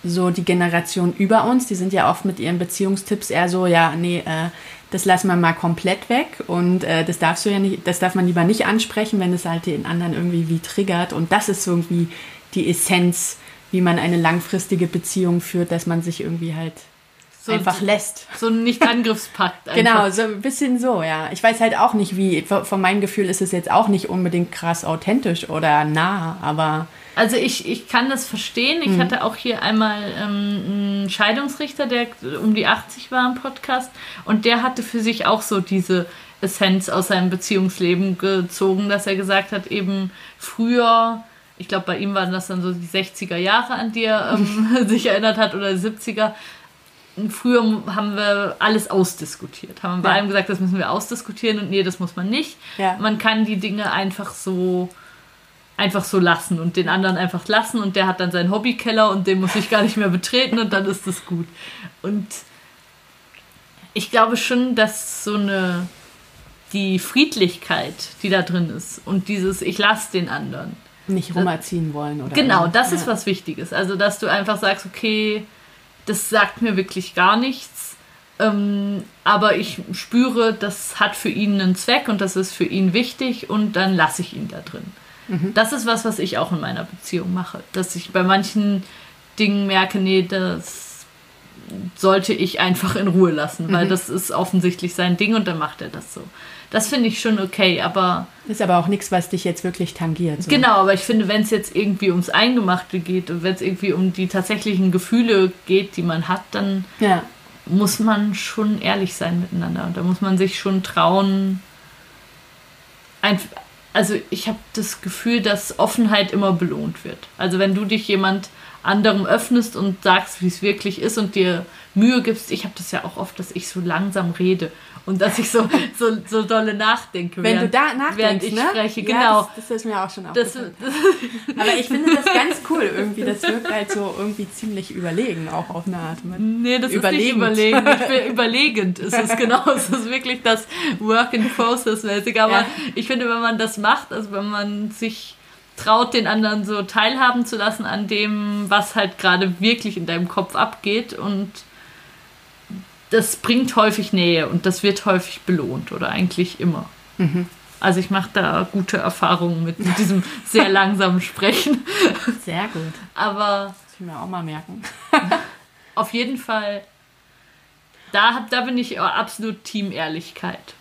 so die Generation über uns, die sind ja oft mit ihren Beziehungstipps eher so, ja, nee, äh, das lassen wir mal komplett weg und äh, das darfst du ja nicht, das darf man lieber nicht ansprechen, wenn es halt den anderen irgendwie wie triggert und das ist irgendwie die Essenz wie man eine langfristige Beziehung führt, dass man sich irgendwie halt so einfach lässt. So ein Nicht-Angriffspakt. [LAUGHS] genau, so ein bisschen so, ja. Ich weiß halt auch nicht, wie, von meinem Gefühl ist es jetzt auch nicht unbedingt krass authentisch oder nah, aber. Also ich, ich kann das verstehen. Ich mhm. hatte auch hier einmal ähm, einen Scheidungsrichter, der um die 80 war im Podcast und der hatte für sich auch so diese Essenz aus seinem Beziehungsleben gezogen, dass er gesagt hat, eben früher ich glaube, bei ihm waren das dann so die 60er Jahre, an die er ähm, [LAUGHS] sich erinnert hat, oder die 70er. Früher haben wir alles ausdiskutiert. Haben wir bei ja. allem gesagt, das müssen wir ausdiskutieren und nee, das muss man nicht. Ja. Man kann die Dinge einfach so einfach so lassen und den anderen einfach lassen und der hat dann seinen Hobbykeller und den muss ich gar nicht mehr betreten und dann ist das gut. Und ich glaube schon, dass so eine die Friedlichkeit, die da drin ist und dieses ich lasse den anderen, nicht rumerziehen wollen, oder? Genau, das ist was Wichtiges. Also, dass du einfach sagst, okay, das sagt mir wirklich gar nichts. Ähm, aber ich spüre, das hat für ihn einen Zweck und das ist für ihn wichtig und dann lasse ich ihn da drin. Mhm. Das ist was, was ich auch in meiner Beziehung mache. Dass ich bei manchen Dingen merke, nee, das sollte ich einfach in Ruhe lassen, weil mhm. das ist offensichtlich sein Ding und dann macht er das so. Das finde ich schon okay, aber. Ist aber auch nichts, was dich jetzt wirklich tangiert. So. Genau, aber ich finde, wenn es jetzt irgendwie ums Eingemachte geht und wenn es irgendwie um die tatsächlichen Gefühle geht, die man hat, dann ja. muss man schon ehrlich sein miteinander. Und da muss man sich schon trauen. Ein, also ich habe das Gefühl, dass Offenheit immer belohnt wird. Also wenn du dich jemand anderem öffnest und sagst, wie es wirklich ist und dir Mühe gibst. Ich habe das ja auch oft, dass ich so langsam rede und dass ich so, so, so dolle nachdenke. Wenn während, du da nachdenkst, ich ne? spreche, genau. Ja, das, das, ist mir auch schon aufgefallen. [LAUGHS] Aber ich finde das ganz cool irgendwie. Das wirkt halt so irgendwie ziemlich überlegen, auch auf eine Art. Nee, das überlegend. ist nicht überlegen. Ich bin [LAUGHS] überlegend ist es genau. Es ist wirklich das Work in Process mäßig. Aber ja. ich finde, wenn man das macht, also wenn man sich traut, den anderen so teilhaben zu lassen an dem, was halt gerade wirklich in deinem Kopf abgeht und das bringt häufig Nähe und das wird häufig belohnt oder eigentlich immer. Mhm. Also ich mache da gute Erfahrungen mit, mit diesem sehr [LAUGHS] langsamen Sprechen. Sehr gut. Aber. Das will ich mir auch mal merken. [LAUGHS] auf jeden Fall, da, da bin ich absolut Team Ehrlichkeit.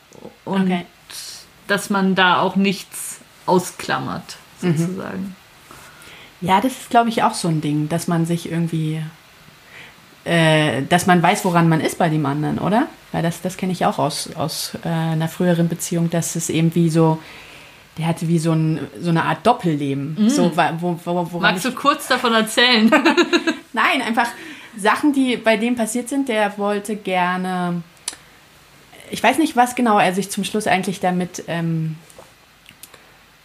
Und okay. dass man da auch nichts ausklammert, mhm. sozusagen. Mhm. Ja, das ist, glaube ich, auch so ein Ding, dass man sich irgendwie äh, dass man weiß, woran man ist bei dem anderen, oder? Weil das, das kenne ich auch aus, aus äh, einer früheren Beziehung, dass es eben wie so, der hatte wie so, ein, so eine Art Doppelleben. Mm. So, wo, wo, Magst du kurz davon erzählen? [LAUGHS] Nein, einfach Sachen, die bei dem passiert sind. Der wollte gerne ich weiß nicht, was genau er sich zum Schluss eigentlich damit ähm,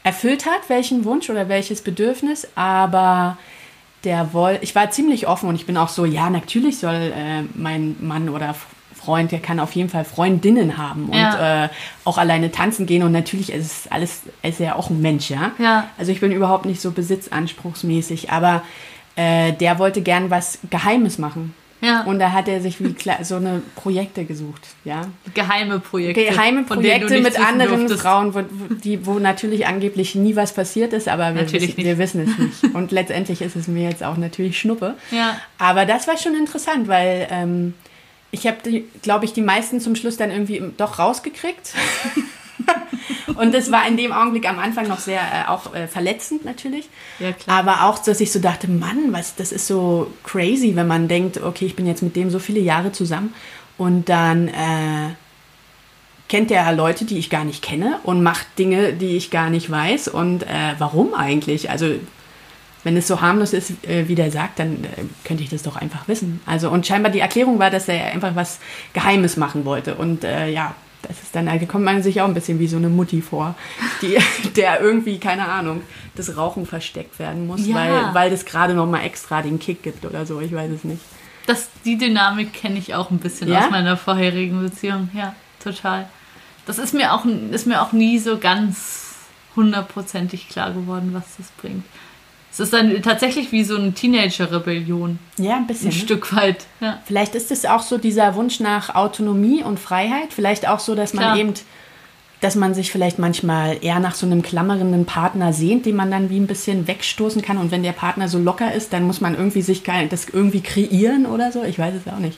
erfüllt hat, welchen Wunsch oder welches Bedürfnis, aber der wollte, ich war ziemlich offen und ich bin auch so, ja, natürlich soll äh, mein Mann oder Freund, der kann auf jeden Fall Freundinnen haben und ja. äh, auch alleine tanzen gehen und natürlich ist es alles, ist er auch ein Mensch, ja. ja. Also ich bin überhaupt nicht so besitzanspruchsmäßig, aber äh, der wollte gern was Geheimes machen. Ja. Und da hat er sich wie so eine Projekte gesucht, ja. Geheime Projekte. Geheime Projekte mit anderen durftest. Frauen, wo, die, wo natürlich angeblich nie was passiert ist, aber wir, wissen, wir wissen es [LAUGHS] nicht. Und letztendlich ist es mir jetzt auch natürlich Schnuppe. Ja. Aber das war schon interessant, weil ähm, ich habe, glaube ich, die meisten zum Schluss dann irgendwie doch rausgekriegt. [LAUGHS] [LAUGHS] und das war in dem Augenblick am Anfang noch sehr äh, auch äh, verletzend natürlich. Ja, klar. Aber auch, dass ich so dachte, Mann, was, das ist so crazy, wenn man denkt, okay, ich bin jetzt mit dem so viele Jahre zusammen und dann äh, kennt er Leute, die ich gar nicht kenne und macht Dinge, die ich gar nicht weiß. Und äh, warum eigentlich? Also wenn es so harmlos ist, äh, wie der sagt, dann äh, könnte ich das doch einfach wissen. Also und scheinbar die Erklärung war, dass er einfach was Geheimes machen wollte. Und äh, ja, das ist dann, da kommt man sich auch ein bisschen wie so eine Mutti vor, die, [LAUGHS] der irgendwie, keine Ahnung, das Rauchen versteckt werden muss, ja. weil, weil das gerade nochmal extra den Kick gibt oder so, ich weiß es nicht. Das, die Dynamik kenne ich auch ein bisschen ja? aus meiner vorherigen Beziehung, ja, total. Das ist mir auch, ist mir auch nie so ganz hundertprozentig klar geworden, was das bringt. Es ist dann tatsächlich wie so eine Teenager-Rebellion. Ja, ein bisschen. Ein ne? Stück weit. Ja. Vielleicht ist es auch so dieser Wunsch nach Autonomie und Freiheit. Vielleicht auch so, dass man Klar. eben, dass man sich vielleicht manchmal eher nach so einem klammernden Partner sehnt, den man dann wie ein bisschen wegstoßen kann. Und wenn der Partner so locker ist, dann muss man irgendwie sich das irgendwie kreieren oder so. Ich weiß es auch nicht.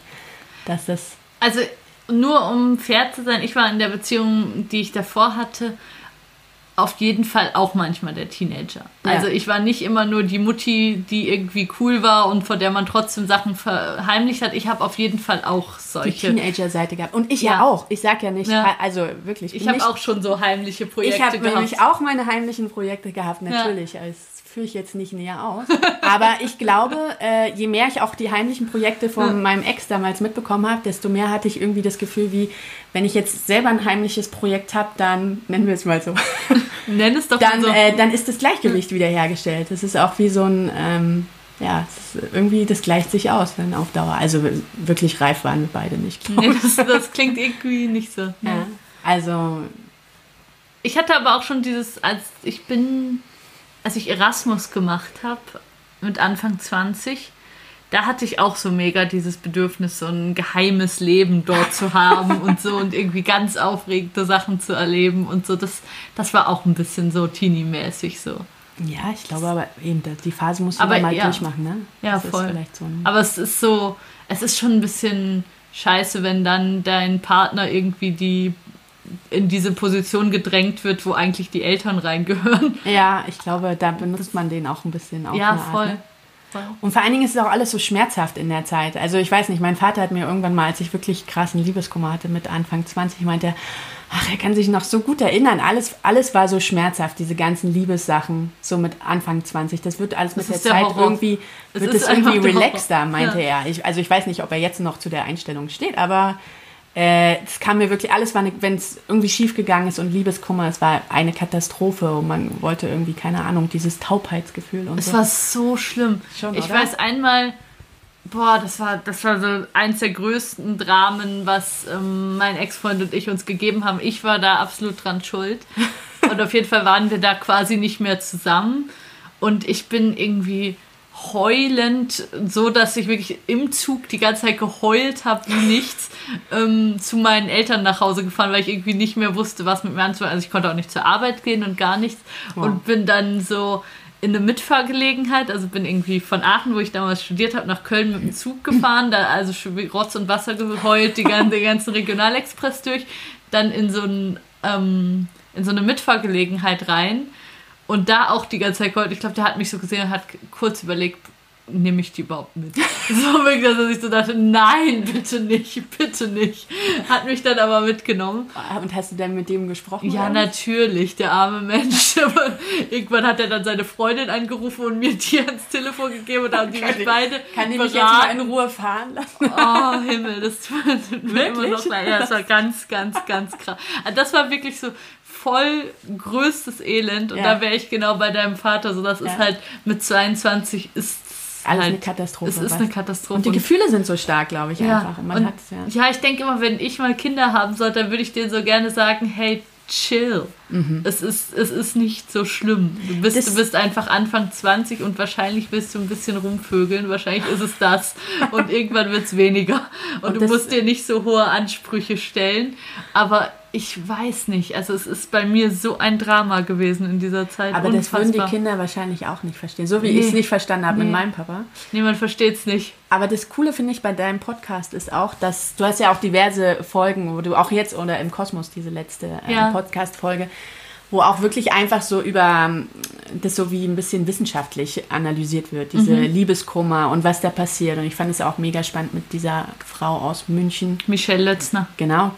Dass das. Also nur um fair zu sein, ich war in der Beziehung, die ich davor hatte, auf jeden Fall auch manchmal der Teenager. Ja. Also ich war nicht immer nur die Mutti, die irgendwie cool war und vor der man trotzdem Sachen verheimlicht hat. Ich habe auf jeden Fall auch solche. Die Teenager-Seite gehabt. Und ich ja, ja auch. Ich sag ja nicht, ja. also wirklich. Ich habe auch schon so heimliche Projekte gehabt. Ich habe nämlich auch meine heimlichen Projekte gehabt, natürlich. Als führe ich jetzt nicht näher aus. [LAUGHS] Aber ich glaube, äh, je mehr ich auch die heimlichen Projekte von ja. meinem Ex damals mitbekommen habe, desto mehr hatte ich irgendwie das Gefühl, wie wenn ich jetzt selber ein heimliches Projekt habe, dann nennen wir es mal so. [LAUGHS] Nenn es doch dann, so. Äh, dann ist das Gleichgewicht wiederhergestellt. Das ist auch wie so ein, ähm, ja, irgendwie, das gleicht sich aus dann auf Dauer. Also wirklich reif waren wir beide nicht. Nee, das, das, klingt irgendwie nicht so. Ja. Also. Ich hatte aber auch schon dieses, als ich bin als ich Erasmus gemacht habe, mit Anfang 20, da hatte ich auch so mega dieses Bedürfnis, so ein geheimes Leben dort zu haben [LAUGHS] und so und irgendwie ganz aufregende Sachen zu erleben und so. Das, das war auch ein bisschen so teenie-mäßig so. Ja, ich glaube aber eben, die Phase muss man mal ja. durchmachen, ne? Ja, das voll. So aber es ist so, es ist schon ein bisschen scheiße, wenn dann dein Partner irgendwie die in diese Position gedrängt wird, wo eigentlich die Eltern reingehören. Ja, ich glaube, da benutzt man den auch ein bisschen auf ja, eine Art, voll. Ne? Und vor allen Dingen ist es auch alles so schmerzhaft in der Zeit. Also ich weiß nicht, mein Vater hat mir irgendwann mal, als ich wirklich krassen Liebeskummer hatte mit Anfang 20, meinte er, ach, er kann sich noch so gut erinnern. Alles, alles war so schmerzhaft, diese ganzen Liebessachen, so mit Anfang 20. Das wird alles mit das der, der Zeit Horror. irgendwie, wird es irgendwie relaxter, meinte ja. er. Ich, also ich weiß nicht, ob er jetzt noch zu der Einstellung steht, aber äh, es kam mir wirklich, alles war, wenn es irgendwie schief gegangen ist und Liebeskummer, es war eine Katastrophe und man wollte irgendwie, keine Ahnung, dieses Taubheitsgefühl und es so. Es war so schlimm. Schon, ich oder? weiß einmal, boah, das war, das war so eins der größten Dramen, was ähm, mein Ex-Freund und ich uns gegeben haben. Ich war da absolut dran schuld. [LAUGHS] und auf jeden Fall waren wir da quasi nicht mehr zusammen. Und ich bin irgendwie heulend, so dass ich wirklich im Zug die ganze Zeit geheult habe wie nichts, ähm, zu meinen Eltern nach Hause gefahren, weil ich irgendwie nicht mehr wusste, was mit mir anzufangen. Also ich konnte auch nicht zur Arbeit gehen und gar nichts wow. und bin dann so in eine Mitfahrgelegenheit, also bin irgendwie von Aachen, wo ich damals studiert habe, nach Köln mit dem Zug gefahren, da also Rotz und Wasser geheult, die ganze, den ganzen Regionalexpress durch, dann in so, ein, ähm, in so eine Mitfahrgelegenheit rein und da auch die ganze Zeit geheult. Ich glaube, der hat mich so gesehen und hat kurz überlegt, nehme ich die überhaupt mit? [LAUGHS] War wirklich, dass ich so dachte, nein, bitte nicht, bitte nicht. Hat mich dann aber mitgenommen. Und hast du dann mit dem gesprochen? Ja, natürlich, der arme Mensch. [LAUGHS] Aber irgendwann hat er dann seine Freundin angerufen und mir die ans Telefon gegeben und dann haben die mich beide Kann die mich jetzt mal in Ruhe fahren lassen? Oh, Himmel, das tut mir [LAUGHS] immer noch Wirklich? leid. Ja, das war ganz, ganz, ganz krass. Also das war wirklich so voll größtes Elend und Ja. da wäre ich genau bei deinem Vater. So, das ist Ja. halt mit 22 ist Alles halt, eine Katastrophe. Es ist was? eine Katastrophe. Und die Gefühle sind so stark, glaube ich, ja, einfach. Man und, ja. ja, ich denke immer, wenn ich mal Kinder haben sollte, dann würde ich denen so gerne sagen, hey, chill. Es, ist, es ist nicht so schlimm. Du bist, Mhm. Das- du bist einfach Anfang 20 und wahrscheinlich willst du ein bisschen rumvögeln. Wahrscheinlich ist es das. Und irgendwann wird es weniger. Und, Und du musst dir nicht so hohe Ansprüche stellen. Aber ich weiß nicht. Also es ist bei mir so ein Drama gewesen in dieser Zeit. Aber das würden die Unfassbar. Kinder wahrscheinlich auch nicht verstehen. So wie Nee. ich es nicht verstanden habe mit Nee. meinem Papa. Niemand versteht es nicht. Aber das Coole finde ich bei deinem Podcast ist auch, dass du hast ja auch diverse Folgen, wo du auch jetzt oder im Kosmos diese letzte äh, Ja. Podcast-Folge, wo auch wirklich einfach so über ähm, das so wie ein bisschen wissenschaftlich analysiert wird, diese Mhm. Liebeskummer und was da passiert. Und ich fand es auch mega spannend mit dieser Frau aus München. Michelle Lötzner. Genau.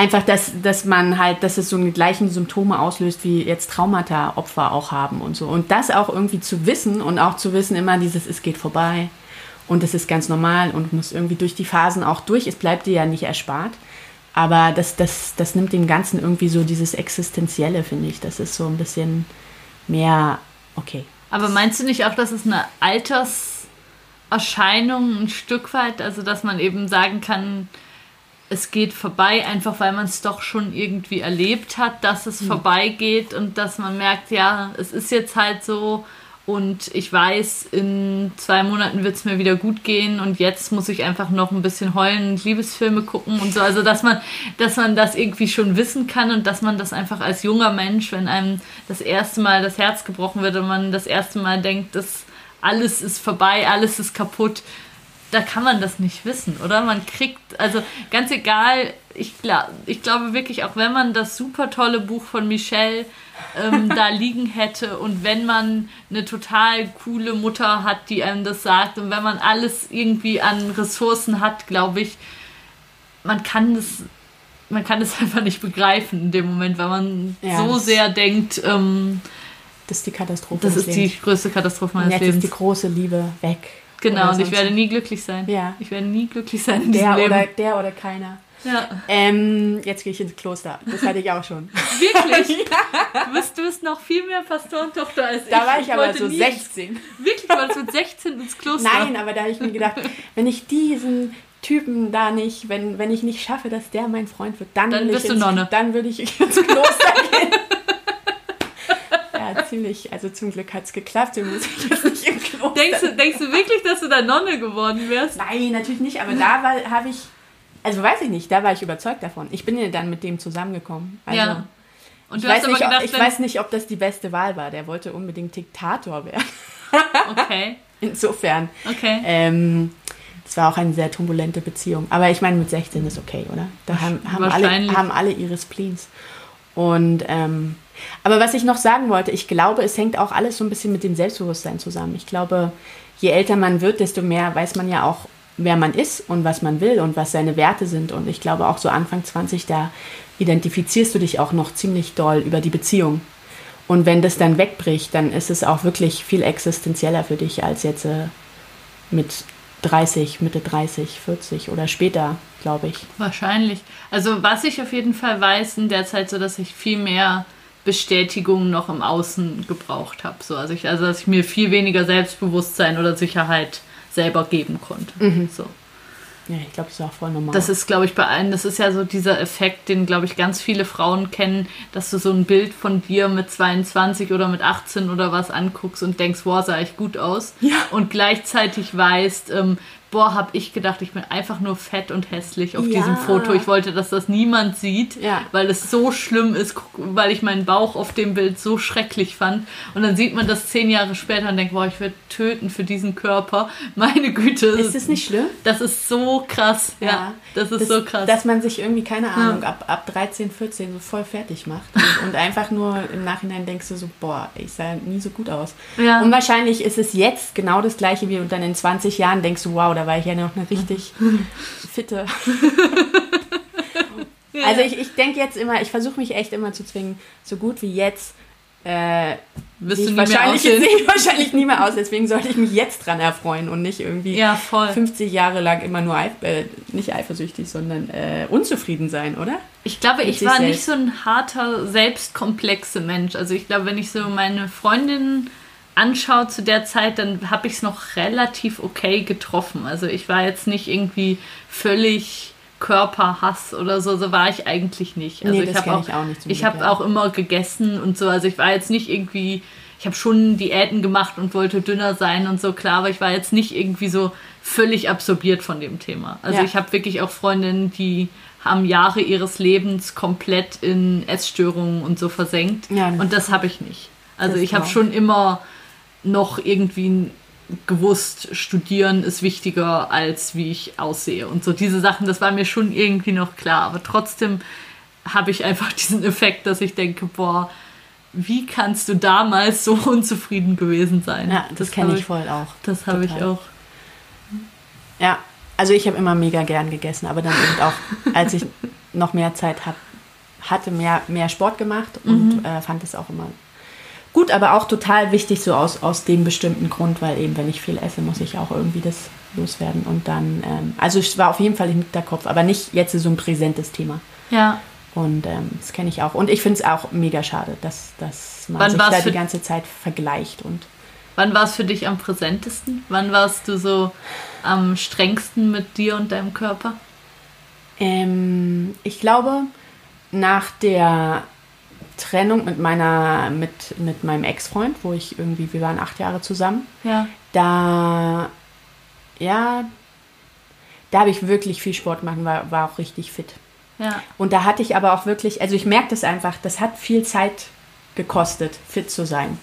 Einfach, dass, dass man halt, dass es so die gleichen Symptome auslöst, wie jetzt Traumata-Opfer auch haben und so. Und das auch irgendwie zu wissen und auch zu wissen immer dieses, es geht vorbei und es ist ganz normal und muss irgendwie durch die Phasen auch durch. Es bleibt dir ja nicht erspart. Aber das, das, das nimmt dem Ganzen irgendwie so dieses Existenzielle, finde ich. Das ist so ein bisschen mehr, okay. Aber meinst du nicht auch, dass es eine Alterserscheinung ein Stück weit, also dass man eben sagen kann, es geht vorbei, einfach weil man es doch schon irgendwie erlebt hat, dass es vorbeigeht und dass man merkt, ja, es ist jetzt halt so und ich weiß, in zwei Monaten wird es mir wieder gut gehen und jetzt muss ich einfach noch ein bisschen heulen und Liebesfilme gucken und so. Also dass man, dass man das irgendwie schon wissen kann und dass man das einfach als junger Mensch, wenn einem das erste Mal das Herz gebrochen wird und man das erste Mal denkt, dass alles ist vorbei, alles ist kaputt, da kann man das nicht wissen, oder? Man kriegt, also ganz egal, ich, glaub, ich glaube wirklich, auch wenn man das super tolle Buch von Michelle ähm, [LAUGHS] da liegen hätte und wenn man eine total coole Mutter hat, die einem das sagt und wenn man alles irgendwie an Ressourcen hat, glaube ich, man kann das, man kann das [LAUGHS] einfach nicht begreifen in dem Moment, weil man Ja, so sehr denkt, ähm, Das ist die Katastrophe. das ist die Lebens. größte Katastrophe Und meines jetzt ist Lebens. die große Liebe weg. Genau, und ich werde nie glücklich sein. Ja. Ich werde nie glücklich sein in der Leben. oder, der oder keiner. ja. Ähm, jetzt gehe ich ins Kloster. Das hatte ich auch schon. [LAUGHS] Wirklich? [LAUGHS] du, bist, du bist noch viel mehr Pastorentochter als ich. Da war ich aber wollte so nie 16. Ins, wirklich, du warst mit 16 ins Kloster. Nein, aber da habe ich mir gedacht, wenn ich diesen Typen da nicht, wenn, wenn ich nicht schaffe, dass der mein Freund wird, dann, Dann will wirst ich du ins, Nonne. Dann würde ich ins Kloster gehen. Ja, ziemlich. Also zum Glück hat es geklappt. Den muss ich jetzt nicht im Kloster. [LAUGHS] Denkst du, denkst du wirklich, dass du da Nonne geworden wärst? Nein, natürlich nicht. Aber da habe ich, also weiß ich nicht, da war ich überzeugt davon. Ich bin ja dann mit dem zusammengekommen. Also, ja. Und Ich, du hast weiß aber nicht, ob, gedacht, ich wenn- weiß nicht, ob das die beste Wahl war. Der wollte unbedingt Diktator werden. [LAUGHS] Okay, Insofern. okay. Ähm, es war auch eine sehr turbulente Beziehung. Aber ich meine, mit 16 ist okay, oder? Da haben, haben, alle, haben alle ihre Spleens. Und, ähm, aber was ich noch sagen wollte, ich glaube, es hängt auch alles so ein bisschen mit dem Selbstbewusstsein zusammen. Ich glaube, je älter man wird, desto mehr weiß man ja auch, wer man ist und was man will und was seine Werte sind. Und ich glaube auch so Anfang 20, da identifizierst du dich auch noch ziemlich doll über die Beziehung. Und wenn das dann wegbricht, dann ist es auch wirklich viel existenzieller für dich als jetzt äh, mit 30, Mitte 30, 40 oder später, glaube ich. Wahrscheinlich. Also was ich auf jeden Fall weiß in der Zeit so, dass ich viel mehr Bestätigung noch im Außen gebraucht habe. So, also, ich, also dass ich mir viel weniger Selbstbewusstsein oder Sicherheit selber geben konnte. So. Ja, ich glaube, das ist auch voll normal. Das ist, glaube ich, bei allen, das ist ja so dieser Effekt, den, glaube ich, ganz viele Frauen kennen, dass du so ein Bild von dir mit 22 oder mit 18 oder was anguckst und denkst, wow, sah ich gut aus. Ja. Und gleichzeitig weißt, ähm, boah, habe ich gedacht, ich bin einfach nur fett und hässlich auf Ja. diesem Foto. Ich wollte, dass das niemand sieht, Ja. weil es so schlimm ist, weil ich meinen Bauch auf dem Bild so schrecklich fand. Und dann sieht man das zehn Jahre später und denkt, boah, ich würde töten für diesen Körper. [LAUGHS] Meine Güte. Ist das nicht schlimm? Das ist so krass. Ja, das ist so krass. Dass man sich irgendwie, keine Ahnung, ab, ab 13, 14 so voll fertig macht. Und, [LAUGHS] und einfach nur im Nachhinein denkst du so, boah, ich sah nie so gut aus. Ja. Und wahrscheinlich ist es jetzt genau das gleiche wie und dann in 20 Jahren denkst du, wow, da war ich ja noch eine richtig [LAUGHS] fitte. [LAUGHS] Also ich, ich denke jetzt immer, ich versuche mich echt immer zu zwingen, so gut wie jetzt. Äh, Wirst du mehr wahrscheinlich, sehe [LAUGHS] ich wahrscheinlich nie mehr aus, deswegen sollte ich mich jetzt dran erfreuen und nicht irgendwie Ja, voll. 50 Jahre lang immer nur äh, nicht eifersüchtig, sondern äh, unzufrieden sein, oder? Ich glaube, Mit ich war selbst. nicht so ein harter, selbstkomplexe Mensch. Also ich glaube, wenn ich so meine Freundinnen anschaue zu der Zeit, dann habe ich es noch relativ okay getroffen. Also ich war jetzt nicht irgendwie völlig Körperhass oder so, so war ich eigentlich nicht. Also Nee, ich das habe auch, ich auch ich habe ja. auch immer gegessen und so. Also ich war jetzt nicht irgendwie, ich habe schon Diäten gemacht und wollte dünner sein und so klar, aber ich war jetzt nicht irgendwie so völlig absorbiert von dem Thema. Also Ja. ich habe wirklich auch Freundinnen, die haben Jahre ihres Lebens komplett in Essstörungen und so versenkt. Ja. Und das habe ich nicht. Also ich habe schon immer noch irgendwie gewusst, studieren ist wichtiger als wie ich aussehe. Und so diese Sachen, das war mir schon irgendwie noch klar. Aber trotzdem habe ich einfach [LAUGHS] diesen Effekt, dass ich denke, boah, wie kannst du damals so [LAUGHS] unzufrieden gewesen sein? Ja, das, kenne habe ich voll auch. Das habe ich auch. Ja, also ich habe immer mega gern gegessen, aber dann eben auch, als ich [LAUGHS] noch mehr Zeit hab, hatte, mehr, mehr Sport gemacht und äh, fand es auch immer gut, aber auch total wichtig so aus, aus dem bestimmten Grund, weil eben, wenn ich viel esse, muss ich auch irgendwie das loswerden und dann, ähm, also es war auf jeden Fall im Hinterkopf, aber nicht jetzt so ein präsentes Thema. Ja. Und ähm, das kenne ich auch. Und ich finde es auch mega schade, dass, dass man Wann sich da die ganze Zeit vergleicht. Und Wann war es für dich am präsentesten? Wann warst du so am strengsten mit dir und deinem Körper? ähm, ich glaube, nach der Trennung mit meiner, mit, mit meinem Ex-Freund, wo ich irgendwie, wir waren acht Jahre zusammen, Ja. da, ja, da habe ich wirklich viel Sport gemacht, und war, war auch richtig fit. Ja. Und da hatte ich aber auch wirklich, also ich merke das einfach, das hat viel Zeit gekostet, fit zu sein.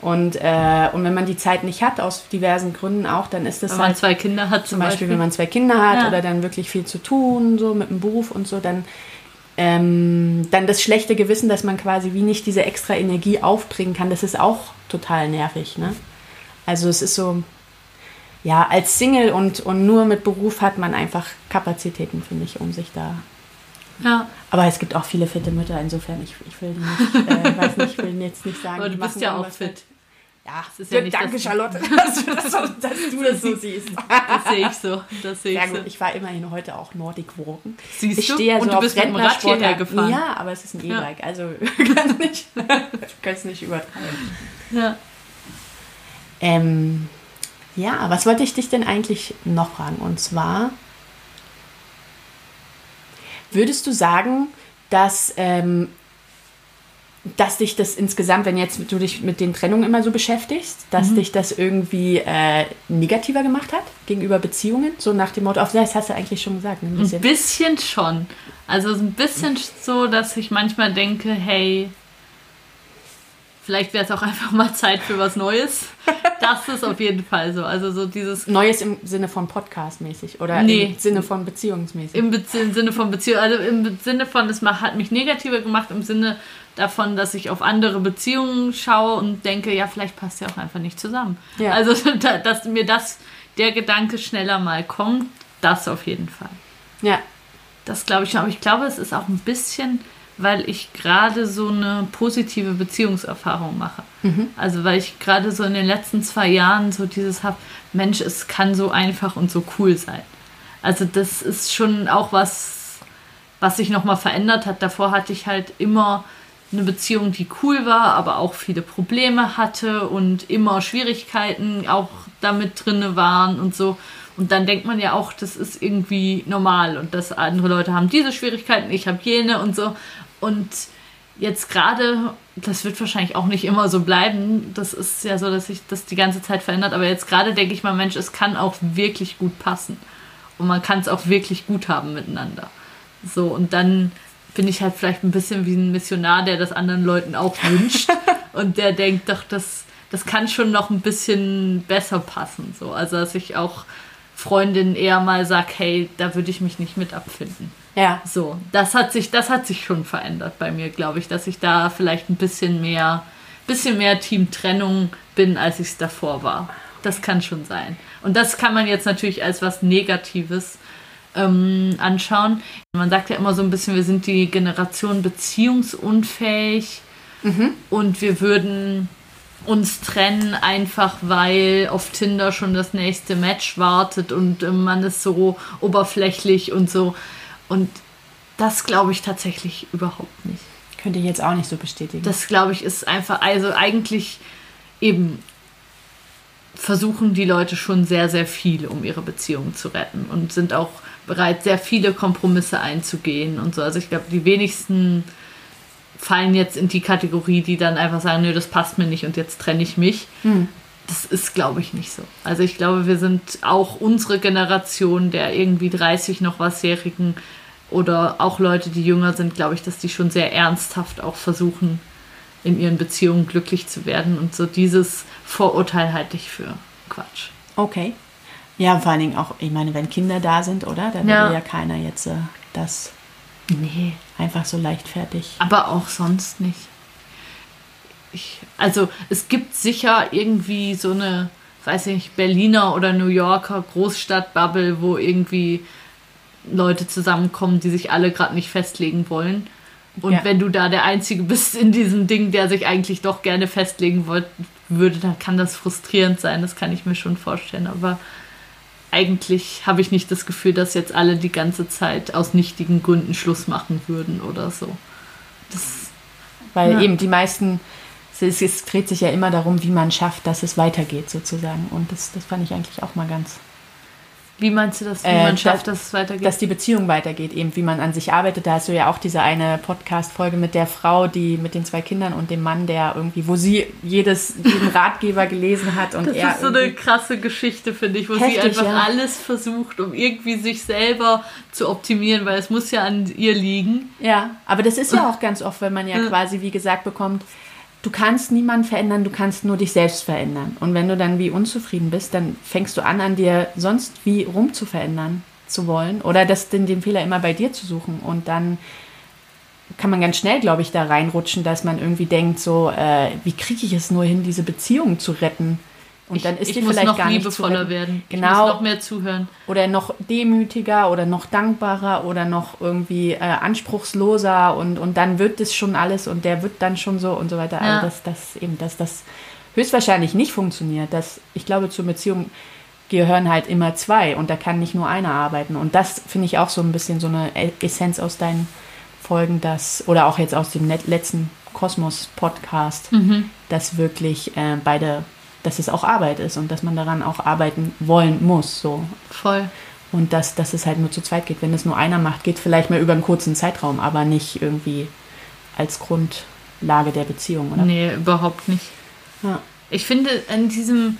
Und, äh, und wenn man die Zeit nicht hat, aus diversen Gründen auch, dann ist das Wenn man halt zwei Kinder hat zum Beispiel, wenn man zwei Kinder hat Ja. oder dann wirklich viel zu tun, so mit dem Beruf und so, dann, ähm, dann das schlechte Gewissen, dass man quasi wie nicht diese extra Energie aufbringen kann, das ist auch total nervig. Ne? Also es ist so, ja, als Single und, und nur mit Beruf hat man einfach Kapazitäten, finde ich, um sich da. Ja, Aber es gibt auch viele fitte Mütter, insofern, ich, ich will die nicht, äh, weiß nicht, ich will jetzt nicht sagen. aber du bist ja auch irgendwas fit. Ja, Es ist ja nicht, danke, dass- Charlotte, [LAUGHS] dass du das, so, dass du das so [LAUGHS] siehst. Das sehe ich so. Das sehe Ja ich so. gut, ich war immerhin heute auch Nordic Walken. Siehst ich du? ja Und so du auf bist mit dem Rad hierher gefahren. Ja, aber es ist ein Ja. E-Bike, also [LAUGHS] kannst nicht, kannst nicht übertreiben. Ja. Ähm, ja, was wollte ich dich denn eigentlich noch fragen? Und zwar, würdest du sagen, dass, ähm, dass dich das insgesamt, wenn jetzt du dich mit den Trennungen immer so beschäftigst, dass dich das irgendwie äh, negativer gemacht hat gegenüber Beziehungen? So nach dem Motto, auf das hast du eigentlich schon gesagt, ne, ein Ein bisschen. bisschen schon. Also ein bisschen so, dass ich manchmal denke, hey, vielleicht wäre es auch einfach mal Zeit für was Neues. Das ist auf jeden Fall so. Also so dieses Neues im Sinne von Podcast-mäßig oder Nee. im Sinne von beziehungsmäßig. im, Be im Sinne von Beziehung, also im Sinne von, es hat mich negativer gemacht, im Sinne davon, dass ich auf andere Beziehungen schaue und denke, ja, vielleicht passt ja auch einfach nicht zusammen. Ja. Also, [LAUGHS] da- dass mir das, der Gedanke schneller mal kommt, das auf jeden Fall. ja, Das glaube ich schon. Aber ich glaube, es ist auch ein bisschen, weil ich gerade so eine positive Beziehungserfahrung mache. Also weil ich gerade so in den letzten zwei Jahren so dieses habe, Mensch, es kann so einfach und so cool sein. Also das ist schon auch was, was sich nochmal verändert hat. Davor hatte ich halt immer eine Beziehung, die cool war, aber auch viele Probleme hatte und immer Schwierigkeiten auch damit drinne waren und so. Und dann denkt man ja auch, das ist irgendwie normal und dass andere Leute haben diese Schwierigkeiten, ich habe jene und so. Und jetzt gerade das wird wahrscheinlich auch nicht immer so bleiben. Das ist ja so, dass sich das die ganze Zeit verändert. Aber jetzt gerade denke ich mal, Mensch, es kann auch wirklich gut passen. Und man kann es auch wirklich gut haben miteinander. So, und dann bin ich halt vielleicht ein bisschen wie ein Missionar, der das anderen Leuten auch [LAUGHS] wünscht. und der denkt doch, das, das kann schon noch ein bisschen besser passen. So. Also, dass ich auch Freundinnen eher mal sage, hey, da würde ich mich nicht mit abfinden. Ja. So, das hat sich, das hat sich schon verändert bei mir, glaube ich, dass ich da vielleicht ein bisschen mehr, bisschen mehr Teamtrennung bin, als ich es davor war. Das kann schon sein. Und das kann man jetzt natürlich als was Negatives ähm, anschauen. Man sagt ja immer so ein bisschen, wir sind die Generation beziehungsunfähig und wir würden uns trennen, einfach weil auf Tinder schon das nächste Match wartet und äh, man ist so oberflächlich und so. Und das glaube ich tatsächlich überhaupt nicht. Könnte ich jetzt auch nicht so bestätigen. Das glaube ich ist einfach, also eigentlich eben versuchen die Leute schon sehr, sehr viel, um ihre Beziehung zu retten und sind auch bereit, sehr viele Kompromisse einzugehen und so. Also ich glaube, die wenigsten fallen jetzt in die Kategorie, die dann einfach sagen, nö, das passt mir nicht und jetzt trenne ich mich. Das ist, glaube ich, nicht so. Also ich glaube, wir sind auch unsere Generation der irgendwie 30 noch wasjährigen oder auch Leute, die jünger sind, glaube ich, dass die schon sehr ernsthaft auch versuchen, in ihren Beziehungen glücklich zu werden. Und so dieses Vorurteil halte ich für Quatsch. Okay. Ja, vor allen Dingen auch, ich meine, wenn Kinder da sind, oder? Da Ja. würde ja keiner jetzt äh, das Nee. einfach so leichtfertig. Aber auch sonst nicht. Ich, also es gibt sicher irgendwie so eine, weiß ich nicht, Berliner oder New Yorker Großstadtbubble, wo irgendwie Leute zusammenkommen, die sich alle gerade nicht festlegen wollen. Und Ja. wenn du da der Einzige bist in diesem Ding, der sich eigentlich doch gerne festlegen wollt, würde, dann kann das frustrierend sein. Das kann ich mir schon vorstellen. Aber eigentlich habe ich nicht das Gefühl, dass jetzt alle die ganze Zeit aus nichtigen Gründen Schluss machen würden oder so. Das Weil Ja. eben die meisten, es, es dreht sich ja immer darum, wie man schafft, dass es weitergeht, sozusagen. Und das, das fand ich eigentlich auch mal ganz. Wie meinst du das, wie Äh, man schafft, da- dass es weitergeht? Dass die Beziehung weitergeht, eben wie man an sich arbeitet. Da hast du ja auch diese eine Podcast-Folge mit der Frau, die mit den zwei Kindern und dem Mann, der irgendwie, wo sie jedes, jeden Ratgeber gelesen hat und das er. ist so eine krasse Geschichte, finde ich, wo sie Heftig, einfach ja. alles versucht, um irgendwie sich selber zu optimieren, weil es muss ja an ihr liegen. Ja, aber das ist ja [LAUGHS] auch ganz oft, wenn man ja quasi, wie gesagt, bekommt, du kannst niemanden verändern, du kannst nur dich selbst verändern. Und wenn du dann wie unzufrieden bist, dann fängst du an, an dir sonst wie rum zu verändern zu wollen oder das, den, den Fehler immer bei dir zu suchen. Und dann kann man ganz schnell, glaube ich, da reinrutschen, dass man irgendwie denkt, so, äh, wie kriege ich es nur hin, diese Beziehung zu retten? Und dann ist ich die muss vielleicht noch gar liebevoller werden. Ich Genau. muss noch mehr zuhören. oder noch demütiger oder noch dankbarer oder noch irgendwie äh, anspruchsloser und, und dann wird es schon alles und der wird dann schon so und so weiter. Ja. Also dass das eben, dass das höchstwahrscheinlich nicht funktioniert. Dass, ich glaube, zur Beziehung gehören halt immer zwei und da kann nicht nur einer arbeiten. Und das finde ich auch so ein bisschen so eine E- Essenz aus deinen Folgen, dass, oder auch jetzt aus dem letzten Kosmos-Podcast, dass wirklich äh, beide, dass es auch Arbeit ist und dass man daran auch arbeiten wollen muss. So. Voll. Und dass, dass es halt nur zu zweit geht. Wenn es nur einer macht, geht vielleicht mal über einen kurzen Zeitraum, aber nicht irgendwie als Grundlage der Beziehung, oder? Nee, überhaupt nicht. Ja. Ich finde an diesem,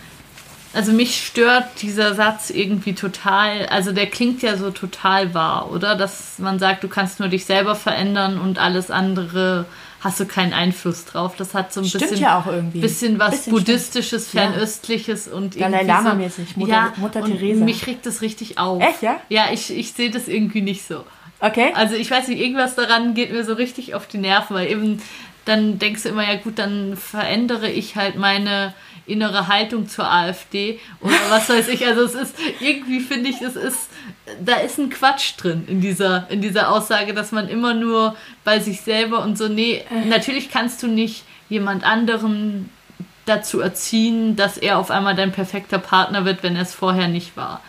also mich stört dieser Satz irgendwie total, also der klingt ja so total wahr, oder? Dass man sagt, du kannst nur dich selber verändern und alles andere hast du keinen Einfluss drauf. Das hat so ein Stimmt bisschen, ja bisschen was Bisschen Buddhistisches, Ja. Fernöstliches und Dalai irgendwie Lama so, mäßig, Mutter- ja, Mutter und Teresa. Mich regt das richtig auf. Echt, ja? Ja, ich, ich sehe das irgendwie nicht so. Okay. Also ich weiß nicht, irgendwas daran geht mir so richtig auf die Nerven, weil eben dann denkst du immer, ja gut, dann verändere ich halt meine innere Haltung zur AfD oder was weiß ich. Also es ist, irgendwie finde ich, es ist, da ist ein Quatsch drin in dieser, in dieser Aussage, dass man immer nur bei sich selber und so, nee, natürlich kannst du nicht jemand anderen dazu erziehen, dass er auf einmal dein perfekter Partner wird, wenn er es vorher nicht war.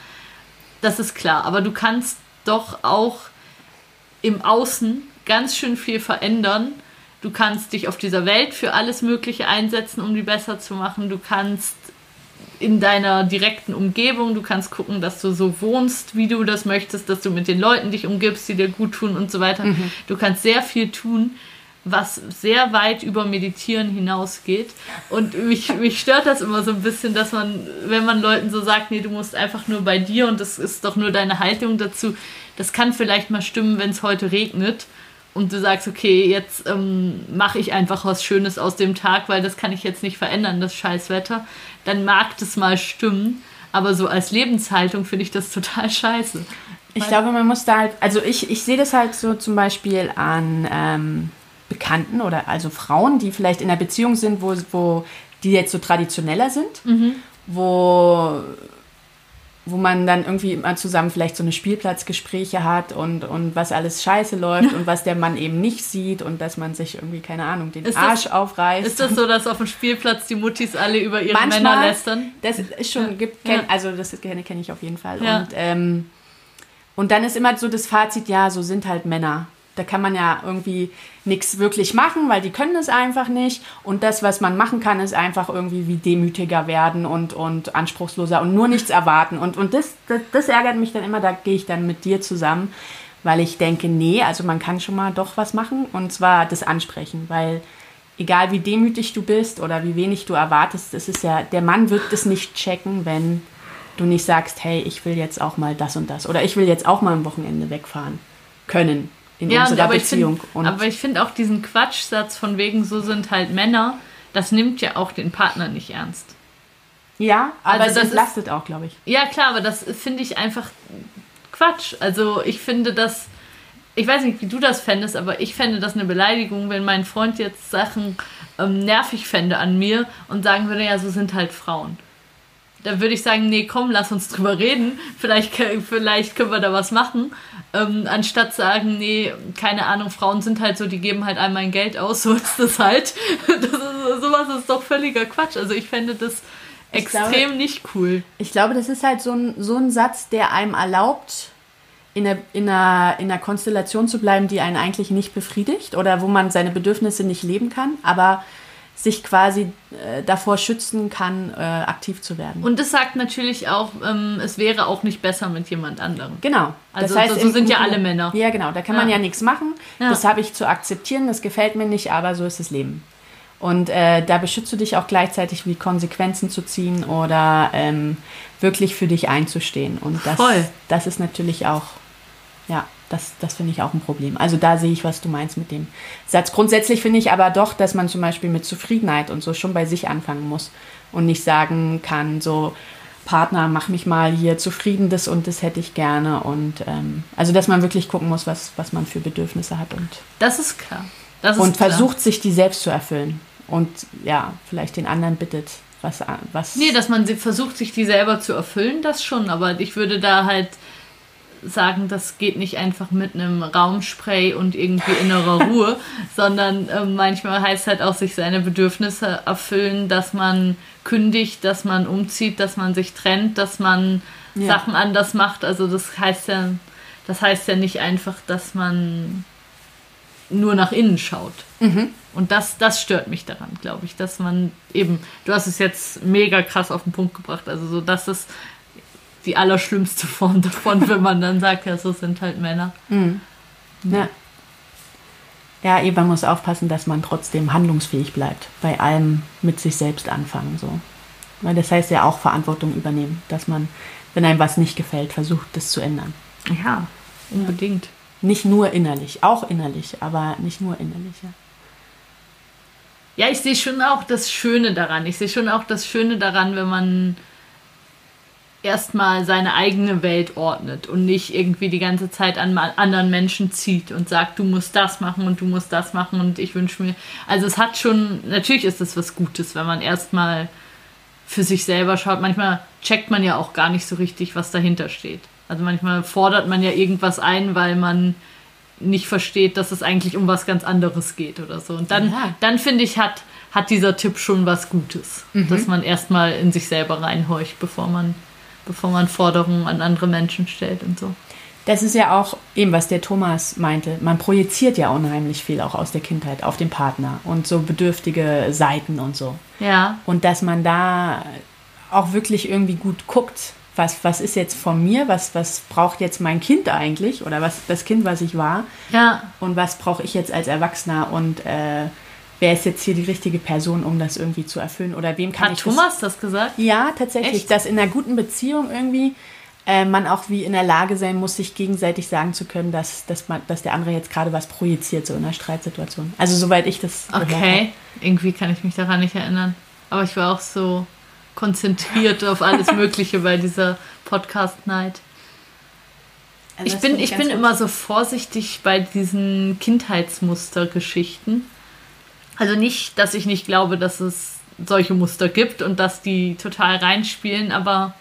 Das ist klar, aber du kannst doch auch im Außen ganz schön viel verändern. Du kannst dich auf dieser Welt für alles Mögliche einsetzen, um die besser zu machen. Du kannst in deiner direkten Umgebung, du kannst gucken, dass du so wohnst, wie du das möchtest, dass du mit den Leuten dich umgibst, die dir gut tun und so weiter. Du kannst sehr viel tun, was sehr weit über Meditieren hinausgeht. Und mich, mich stört das immer so ein bisschen, dass man, wenn man Leuten so sagt, nee, du musst einfach nur bei dir und das ist doch nur deine Haltung dazu, das kann vielleicht mal stimmen, wenn es heute regnet und du sagst, okay, jetzt ähm, mache ich einfach was Schönes aus dem Tag, weil das kann ich jetzt nicht verändern, das Scheißwetter, dann mag das mal stimmen. Aber so als Lebenshaltung finde ich das total scheiße. Ich glaube, man muss da halt, also ich, ich sehe das halt so zum Beispiel an ähm, Bekannten oder also Frauen, die vielleicht in einer Beziehung sind, wo, wo die jetzt so traditioneller sind, mhm. wo wo man dann irgendwie mal zusammen vielleicht so eine Spielplatzgespräche hat und, und was alles scheiße läuft [LAUGHS] und was der Mann eben nicht sieht und dass man sich irgendwie, keine Ahnung, den ist Arsch das, aufreißt. Ist das so, dass auf dem Spielplatz die Muttis alle über ihre Manchmal, Männer lästern? Das ist schon, gibt, kenn, also das kenne kenn ich auf jeden Fall. Ja. Und, ähm, und dann ist immer so das Fazit, ja, so sind halt Männer. Da kann man ja irgendwie nichts wirklich machen, weil die können es einfach nicht. Und das, was man machen kann, ist einfach irgendwie wie demütiger werden und, und anspruchsloser und nur nichts erwarten. Und, und das, das, das ärgert mich dann immer, da gehe ich dann mit dir zusammen, weil ich denke, nee, also man kann schon mal doch was machen und zwar das ansprechen, weil egal wie demütig du bist oder wie wenig du erwartest, es ist ja, der Mann wird das nicht checken, wenn du nicht sagst, hey, ich will jetzt auch mal das und das oder ich will jetzt auch mal am Wochenende wegfahren können in ja, unserer aber Beziehung. Ich find, aber ich finde auch diesen Quatschsatz von wegen, so sind halt Männer, das nimmt ja auch den Partner nicht ernst. Ja, aber also das entlastet ist, auch, glaube ich. Ja, klar, aber das finde ich einfach Quatsch. Also ich finde das, ich weiß nicht, wie du das fändest, aber ich fände das eine Beleidigung, wenn mein Freund jetzt Sachen ähm, nervig fände an mir und sagen würde, ja, so sind halt Frauen da würde ich sagen, nee, komm, lass uns drüber reden. Vielleicht, vielleicht können wir da was machen. Ähm, anstatt sagen, nee, keine Ahnung, Frauen sind halt so, die geben halt einmal ein Geld aus, [LAUGHS] so ist das halt. Das ist, sowas ist doch völliger Quatsch. Also ich fände das extrem glaube, nicht cool. Ich glaube, das ist halt so ein, so ein Satz, der einem erlaubt, in einer, in, einer, in einer Konstellation zu bleiben, die einen eigentlich nicht befriedigt oder wo man seine Bedürfnisse nicht leben kann. Aber sich quasi äh, davor schützen kann, äh, aktiv zu werden. Und das sagt natürlich auch, ähm, es wäre auch nicht besser mit jemand anderem. Genau. Also das heißt, so sind ja alle Männer. Ja, genau. Da kann ja. man ja nichts machen. Ja. Das habe ich zu akzeptieren. Das gefällt mir nicht, aber so ist das Leben. Und äh, da beschützt du dich auch gleichzeitig, wie Konsequenzen zu ziehen oder ähm, wirklich für dich einzustehen. Und das, Voll. das ist natürlich auch, ja, das, das finde ich auch ein Problem. Also da sehe ich, was du meinst mit dem Satz. Grundsätzlich finde ich aber doch, dass man zum Beispiel mit Zufriedenheit und so schon bei sich anfangen muss und nicht sagen kann, so Partner, mach mich mal hier zufrieden, das und das hätte ich gerne. Und ähm, also dass man wirklich gucken muss, was, was man für Bedürfnisse hat. Und, das ist klar. Das ist und klar. versucht sich die selbst zu erfüllen. Und ja, vielleicht den anderen bittet, was, was. Nee, dass man versucht, sich die selber zu erfüllen, das schon, aber ich würde da halt sagen, das geht nicht einfach mit einem Raumspray und irgendwie innerer [LAUGHS] Ruhe, sondern äh, manchmal heißt halt auch sich seine Bedürfnisse erfüllen, dass man kündigt, dass man umzieht, dass man sich trennt, dass man ja. Sachen anders macht. Also das heißt ja, das heißt ja nicht einfach, dass man nur nach innen schaut. Mhm. Und das, das stört mich daran, glaube ich, dass man eben, du hast es jetzt mega krass auf den Punkt gebracht, also so, dass es die allerschlimmste Form davon, [LAUGHS] wenn man dann sagt, ja, so sind halt Männer. Mhm. Ja. Ja, eben, man muss aufpassen, dass man trotzdem handlungsfähig bleibt. Bei allem mit sich selbst anfangen. So. Weil das heißt ja auch Verantwortung übernehmen, dass man, wenn einem was nicht gefällt, versucht, das zu ändern. Ja, unbedingt. Ja. Nicht nur innerlich, auch innerlich, aber nicht nur innerlich, ja. Ja, ich sehe schon auch das Schöne daran. Ich sehe schon auch das Schöne daran, wenn man erstmal seine eigene Welt ordnet und nicht irgendwie die ganze Zeit an anderen Menschen zieht und sagt, du musst das machen und du musst das machen und ich wünsche mir. Also es hat schon, natürlich ist es was Gutes, wenn man erstmal für sich selber schaut. Manchmal checkt man ja auch gar nicht so richtig, was dahinter steht. Also manchmal fordert man ja irgendwas ein, weil man nicht versteht, dass es eigentlich um was ganz anderes geht oder so. Und dann, ja. dann finde ich, hat, hat dieser Tipp schon was Gutes, mhm. dass man erstmal in sich selber reinhorcht, bevor man bevor man Forderungen an andere Menschen stellt und so. Das ist ja auch eben, was der Thomas meinte. Man projiziert ja unheimlich viel auch aus der Kindheit auf den Partner und so bedürftige Seiten und so. Ja. Und dass man da auch wirklich irgendwie gut guckt, was, was ist jetzt von mir, was, was braucht jetzt mein Kind eigentlich oder was das Kind, was ich war Ja. und was brauche ich jetzt als Erwachsener und äh, wer ist jetzt hier die richtige Person, um das irgendwie zu erfüllen oder wem kann Hat ich Thomas das gesagt? das? Ja, tatsächlich, Echt? dass in einer guten Beziehung irgendwie äh, man auch wie in der Lage sein muss, sich gegenseitig sagen zu können, dass, dass, man, dass der andere jetzt gerade was projiziert, so in einer Streitsituation. Also soweit ich das. Okay. Irgendwie kann ich mich daran nicht erinnern. Aber ich war auch so konzentriert auf alles Mögliche bei dieser Podcast-Night. Also Ich bin, ich bin immer so vorsichtig bei diesen Kindheitsmustergeschichten. Also nicht, dass ich nicht glaube, dass es solche Muster gibt und dass die total reinspielen, aber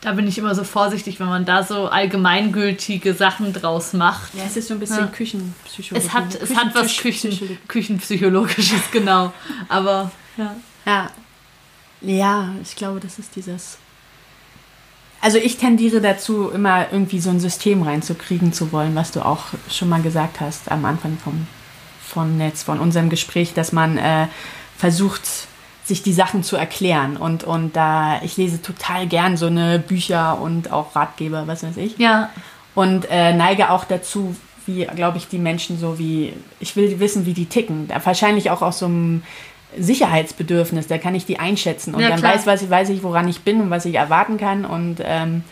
da bin ich immer so vorsichtig, wenn man da so allgemeingültige Sachen draus macht. Ja, es ist so ein bisschen Ja. Küchenpsychologie. Es hat, es hat was Küchen, Küchenpsychologisches, genau. Aber ja. Ja. Ja, ich glaube, das ist dieses. Also ich tendiere dazu, immer irgendwie so ein System reinzukriegen zu wollen, was du auch schon mal gesagt hast am Anfang vom, vom Netz, von unserem Gespräch, dass man äh, versucht, sich die Sachen zu erklären. Und, und da, ich lese total gern so eine Bücher und auch Ratgeber, was weiß ich. Ja, Und äh, neige auch dazu, wie, glaube ich, die Menschen so wie, ich will wissen, wie die ticken. Da wahrscheinlich auch aus so einem Sicherheitsbedürfnis, da kann ich die einschätzen und Ja, dann klar. weiß, was ich, weiß ich, woran ich bin und was ich erwarten kann und, ähm,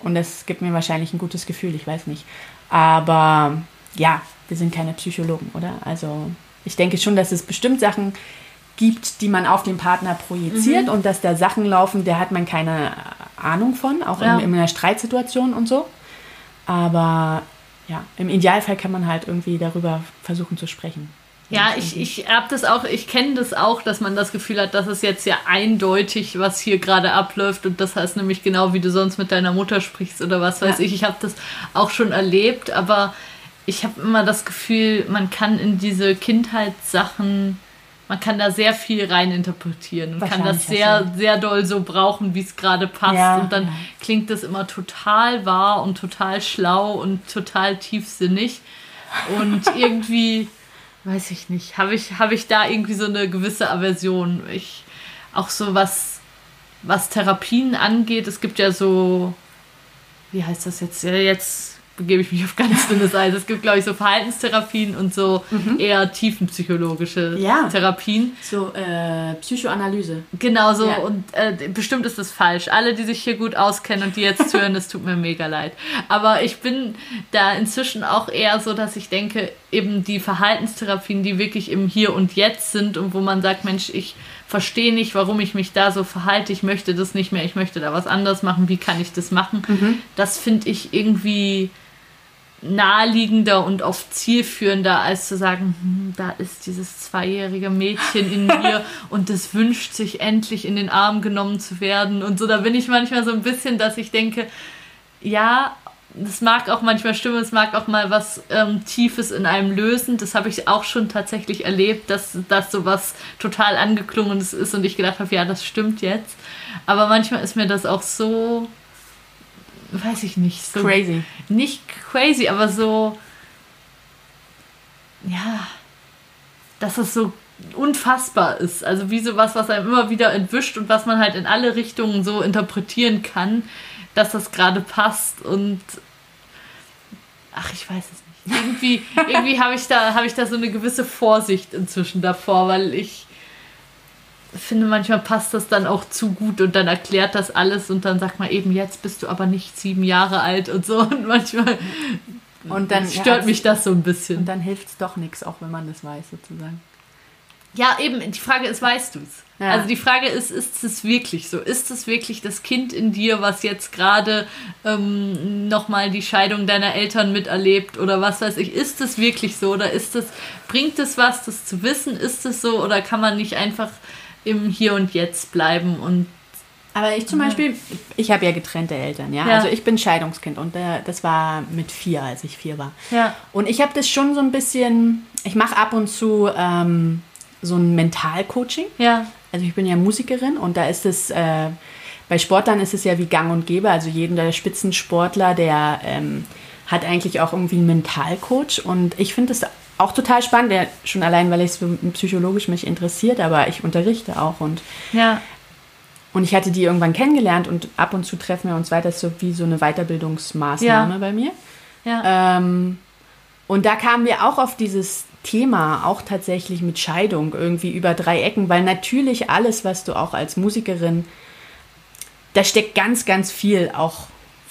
und das gibt mir wahrscheinlich ein gutes Gefühl, ich weiß nicht. Aber ja, wir sind keine Psychologen, oder? Also ich denke schon, dass es bestimmt Sachen gibt, die man auf den Partner Mhm. projiziert und dass da Sachen laufen, der hat man keine Ahnung von, auch Ja. in, in einer Streitsituation und so. Aber ja, im Idealfall kann man halt irgendwie darüber versuchen zu sprechen. Ja, ich, ich habe das auch, ich kenne das auch, dass man das Gefühl hat, das ist jetzt ja eindeutig, was hier gerade abläuft und das heißt nämlich genau, wie du sonst mit deiner Mutter sprichst oder was weiß Ja. ich. Ich habe das auch schon erlebt, aber ich habe immer das Gefühl, man kann in diese Kindheitssachen, man kann da sehr viel reininterpretieren und kann das sehr, sehr doll so brauchen, wie es gerade passt. Ja, und dann klingt das immer total wahr und total schlau und total tiefsinnig. Und [LAUGHS] irgendwie, weiß ich nicht, habe ich, habe ich da irgendwie so eine gewisse Aversion. Ich, auch so was, was Therapien angeht, es gibt ja so, wie heißt das jetzt? Ja, jetzt begebe ich mich auf ganz dünnes Eis. Es gibt, glaube ich, so Verhaltenstherapien und so eher tiefenpsychologische Ja. Therapien. So, äh, Psychoanalyse. Genau so. Ja. Und äh, bestimmt ist das falsch. Alle, die sich hier gut auskennen und die jetzt hören, das tut mir mega leid. Aber ich bin da inzwischen auch eher so, dass ich denke, eben die Verhaltenstherapien, die wirklich im Hier und Jetzt sind und wo man sagt, Mensch, ich verstehe nicht, warum ich mich da so verhalte, ich möchte das nicht mehr, ich möchte da was anderes machen, wie kann ich das machen? Das finde ich irgendwie naheliegender und oft zielführender, als zu sagen, hm, da ist dieses zweijährige Mädchen in [LAUGHS] mir und das wünscht sich endlich in den Arm genommen zu werden und so. Da bin ich manchmal so ein bisschen, dass ich denke, ja, das mag auch manchmal stimmen, es mag auch mal was ähm, Tiefes in einem lösen. Das habe ich auch schon tatsächlich erlebt, dass das sowas total angeklungenes ist und ich gedacht habe, ja, das stimmt jetzt. Aber manchmal ist mir das auch so, weiß ich nicht, so Crazy. nicht crazy, aber so, ja, dass es so unfassbar ist. Also wie sowas, was einem immer wieder entwischt und was man halt in alle Richtungen so interpretieren kann, dass das gerade passt und ach, ich weiß es nicht. Irgendwie, [LAUGHS] irgendwie habe ich da, habe ich da so eine gewisse Vorsicht inzwischen davor, weil ich finde, manchmal passt das dann auch zu gut und dann erklärt das alles und dann sagt man eben, jetzt bist du aber nicht sieben Jahre alt und so. [LAUGHS] Und manchmal Und dann stört ja, mich das so ein bisschen. Und dann hilft es doch nichts, auch wenn man das weiß, sozusagen. Ja, eben, die Frage ist, weißt du es? Ja. Also die Frage ist, ist es wirklich so? Ist es wirklich das Kind in dir, was jetzt gerade ähm, nochmal die Scheidung deiner Eltern miterlebt oder was weiß ich? Ist es wirklich so oder ist es, bringt es was, das zu wissen? Ist es so oder kann man nicht einfach im Hier und Jetzt bleiben und Aber ich zum Beispiel, ich habe ja getrennte Eltern, ja? Ja. Also ich bin Scheidungskind und äh, das war mit vier, als ich vier war. ja, Und ich habe das schon so ein bisschen, ich mache ab und zu ähm, so ein Mentalcoaching. ja, Also ich bin ja Musikerin und da ist es, äh, bei Sportlern ist es ja wie Gang und Gäbe. Also jeder Spitzensportler, der ähm, hat eigentlich auch irgendwie einen Mentalcoach. Und ich finde es auch total spannend, der, schon allein, weil es so psychologisch mich interessiert, aber ich unterrichte auch und ja, Und ich hatte die irgendwann kennengelernt und ab und zu treffen wir uns weiter, das ist so wie so eine Weiterbildungsmaßnahme Ja. bei mir. Ja. Ähm, und da kamen wir auch auf dieses Thema, auch tatsächlich mit Scheidung, irgendwie über drei Ecken, weil natürlich alles, was du auch als Musikerin, da steckt ganz, ganz viel auch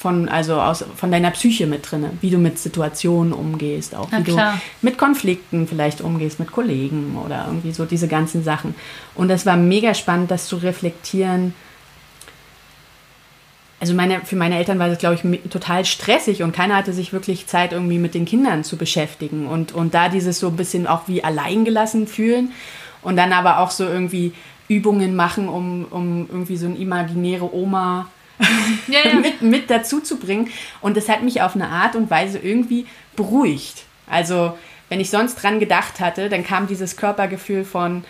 von, also aus, von deiner Psyche mit drin, wie du mit Situationen umgehst, auch Na wie klar. du mit Konflikten vielleicht umgehst, mit Kollegen oder irgendwie so diese ganzen Sachen. Und das war mega spannend, das zu reflektieren, also meine, für meine Eltern war das, glaube ich, total stressig und keiner hatte sich wirklich Zeit, irgendwie mit den Kindern zu beschäftigen. Und, und da dieses so ein bisschen auch wie alleingelassen fühlen und dann aber auch so irgendwie Übungen machen, um, um irgendwie so eine imaginäre Oma [LAUGHS] Ja, ja. mit, mit dazu zu bringen. Und das hat mich auf eine Art und Weise irgendwie beruhigt. Also, wenn ich sonst dran gedacht hatte, dann kam dieses Körpergefühl von,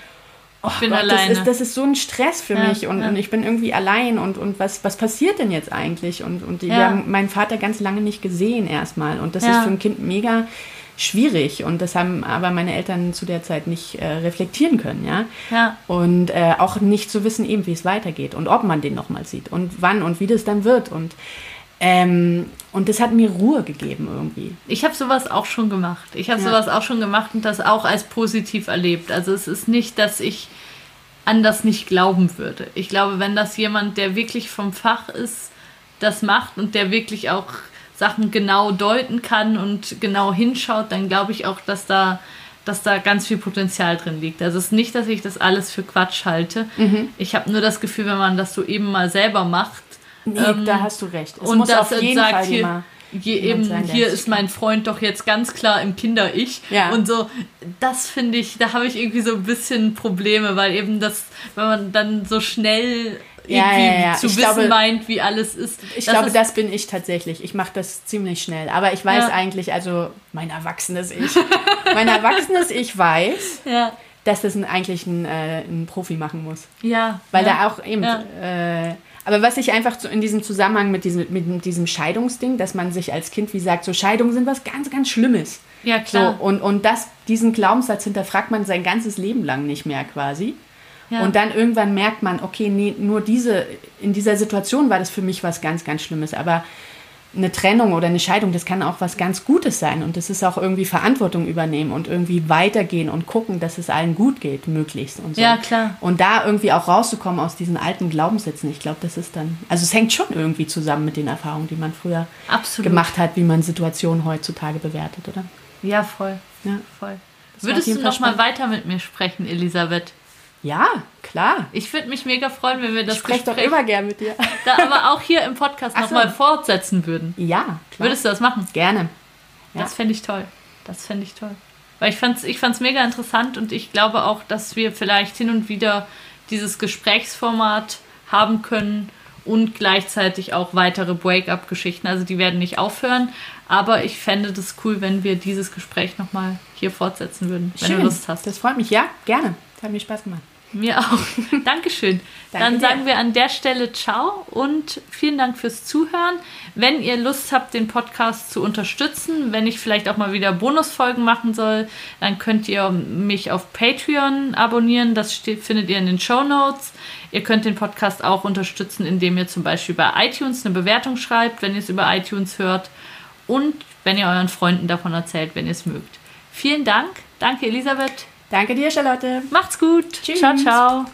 oh Ich bin Gott, alleine. Das ist, das ist so ein Stress für Ja, mich und, und ich bin irgendwie allein und, und was, was passiert denn jetzt eigentlich? Und, und die, wir haben meinen Vater ganz lange nicht gesehen erstmal. Und das ist für ein Kind mega schwierig. Und das haben aber meine Eltern zu der Zeit nicht äh, reflektieren können, ja. Ja. Und äh, auch nicht zu wissen, eben wie es weitergeht und ob man den nochmal sieht und wann und wie das dann wird. Und, ähm, und das hat mir Ruhe gegeben irgendwie. Ich habe sowas auch schon gemacht. Ich habe Ja. sowas auch schon gemacht und das auch als positiv erlebt. Also es ist nicht, dass ich an das nicht glauben würde. Ich glaube, wenn das jemand, der wirklich vom Fach ist, das macht und der wirklich auch Sachen genau deuten kann und genau hinschaut, dann glaube ich auch, dass da, dass da ganz viel Potenzial drin liegt. Also es ist nicht, dass ich das alles für Quatsch halte. Mhm. Ich habe nur das Gefühl, wenn man das so eben mal selber macht, Nee, Ähm, da hast du recht. Es und muss das auf jeden sagt Fall hier, hier eben, sein, hier ist mein Freund doch jetzt ganz klar im Kinder-Ich. Ja. Und so, das finde ich, da habe ich irgendwie so ein bisschen Probleme, weil eben das, wenn man dann so schnell irgendwie ja, ja. zu Ich wissen glaube- meint, wie alles ist. Ich das glaube, ist, das bin ich tatsächlich. Ich mache das ziemlich schnell. Aber ich weiß eigentlich, also mein erwachsenes Ich, mein erwachsenes Ich weiß, [LAUGHS] Ja, dass das ein, eigentlich ein, äh, ein Profi machen muss. ja. Weil ja. da auch eben. Ja. Äh, aber was ich einfach so in diesem Zusammenhang mit diesem, mit diesem Scheidungsding, dass man sich als Kind wie sagt, so Scheidungen sind was ganz, ganz Schlimmes. Ja, klar. So, und, und das, diesen Glaubenssatz hinterfragt man sein ganzes Leben lang nicht mehr quasi. Ja. Und dann irgendwann merkt man, okay, nee, nur diese, in dieser Situation war das für mich was ganz, ganz Schlimmes. Aber eine Trennung oder eine Scheidung, das kann auch was ganz Gutes sein. Und das ist auch irgendwie Verantwortung übernehmen und irgendwie weitergehen und gucken, dass es allen gut geht, möglichst. Und so. Ja, klar. Und da irgendwie auch rauszukommen aus diesen alten Glaubenssätzen, ich glaube, das ist dann, also es hängt schon irgendwie zusammen mit den Erfahrungen, die man früher Absolut. gemacht hat, wie man Situationen heutzutage bewertet, oder? Ja, voll. Ja. voll. Würdest du noch mal weiter mit mir sprechen, Elisabeth? Ja, klar. Ich würde mich mega freuen, wenn wir das Ich spreche doch Gespräch immer gern mit dir. da aber auch hier im Podcast Ach noch so. mal fortsetzen würden. Ja, klar. Würdest du das machen? Gerne. Ja. Das fände ich toll. Das fände ich toll. Weil ich fand's, ich fand's mega interessant und ich glaube auch, dass wir vielleicht hin und wieder dieses Gesprächsformat haben können und gleichzeitig auch weitere Break-up-Geschichten. Also die werden nicht aufhören, aber ich fände das cool, wenn wir dieses Gespräch nochmal hier fortsetzen würden, wenn Schön. du Lust hast. Das freut mich. Ja, gerne. Das hat mir Spaß gemacht. Mir auch. [LAUGHS] Dankeschön. Danke Dann dir. sagen wir an der Stelle Ciao und vielen Dank fürs Zuhören. Wenn ihr Lust habt, den Podcast zu unterstützen, wenn ich vielleicht auch mal wieder Bonusfolgen machen soll, dann könnt ihr mich auf Patreon abonnieren. Das steht, findet ihr in den Show Notes. Ihr könnt den Podcast auch unterstützen, indem ihr zum Beispiel bei iTunes eine Bewertung schreibt, wenn ihr es über iTunes hört. Und wenn ihr euren Freunden davon erzählt, wenn ihr es mögt. Vielen Dank. Danke, Elisabeth. Danke dir, Charlotte. Macht's gut. Tschüss. Ciao, ciao.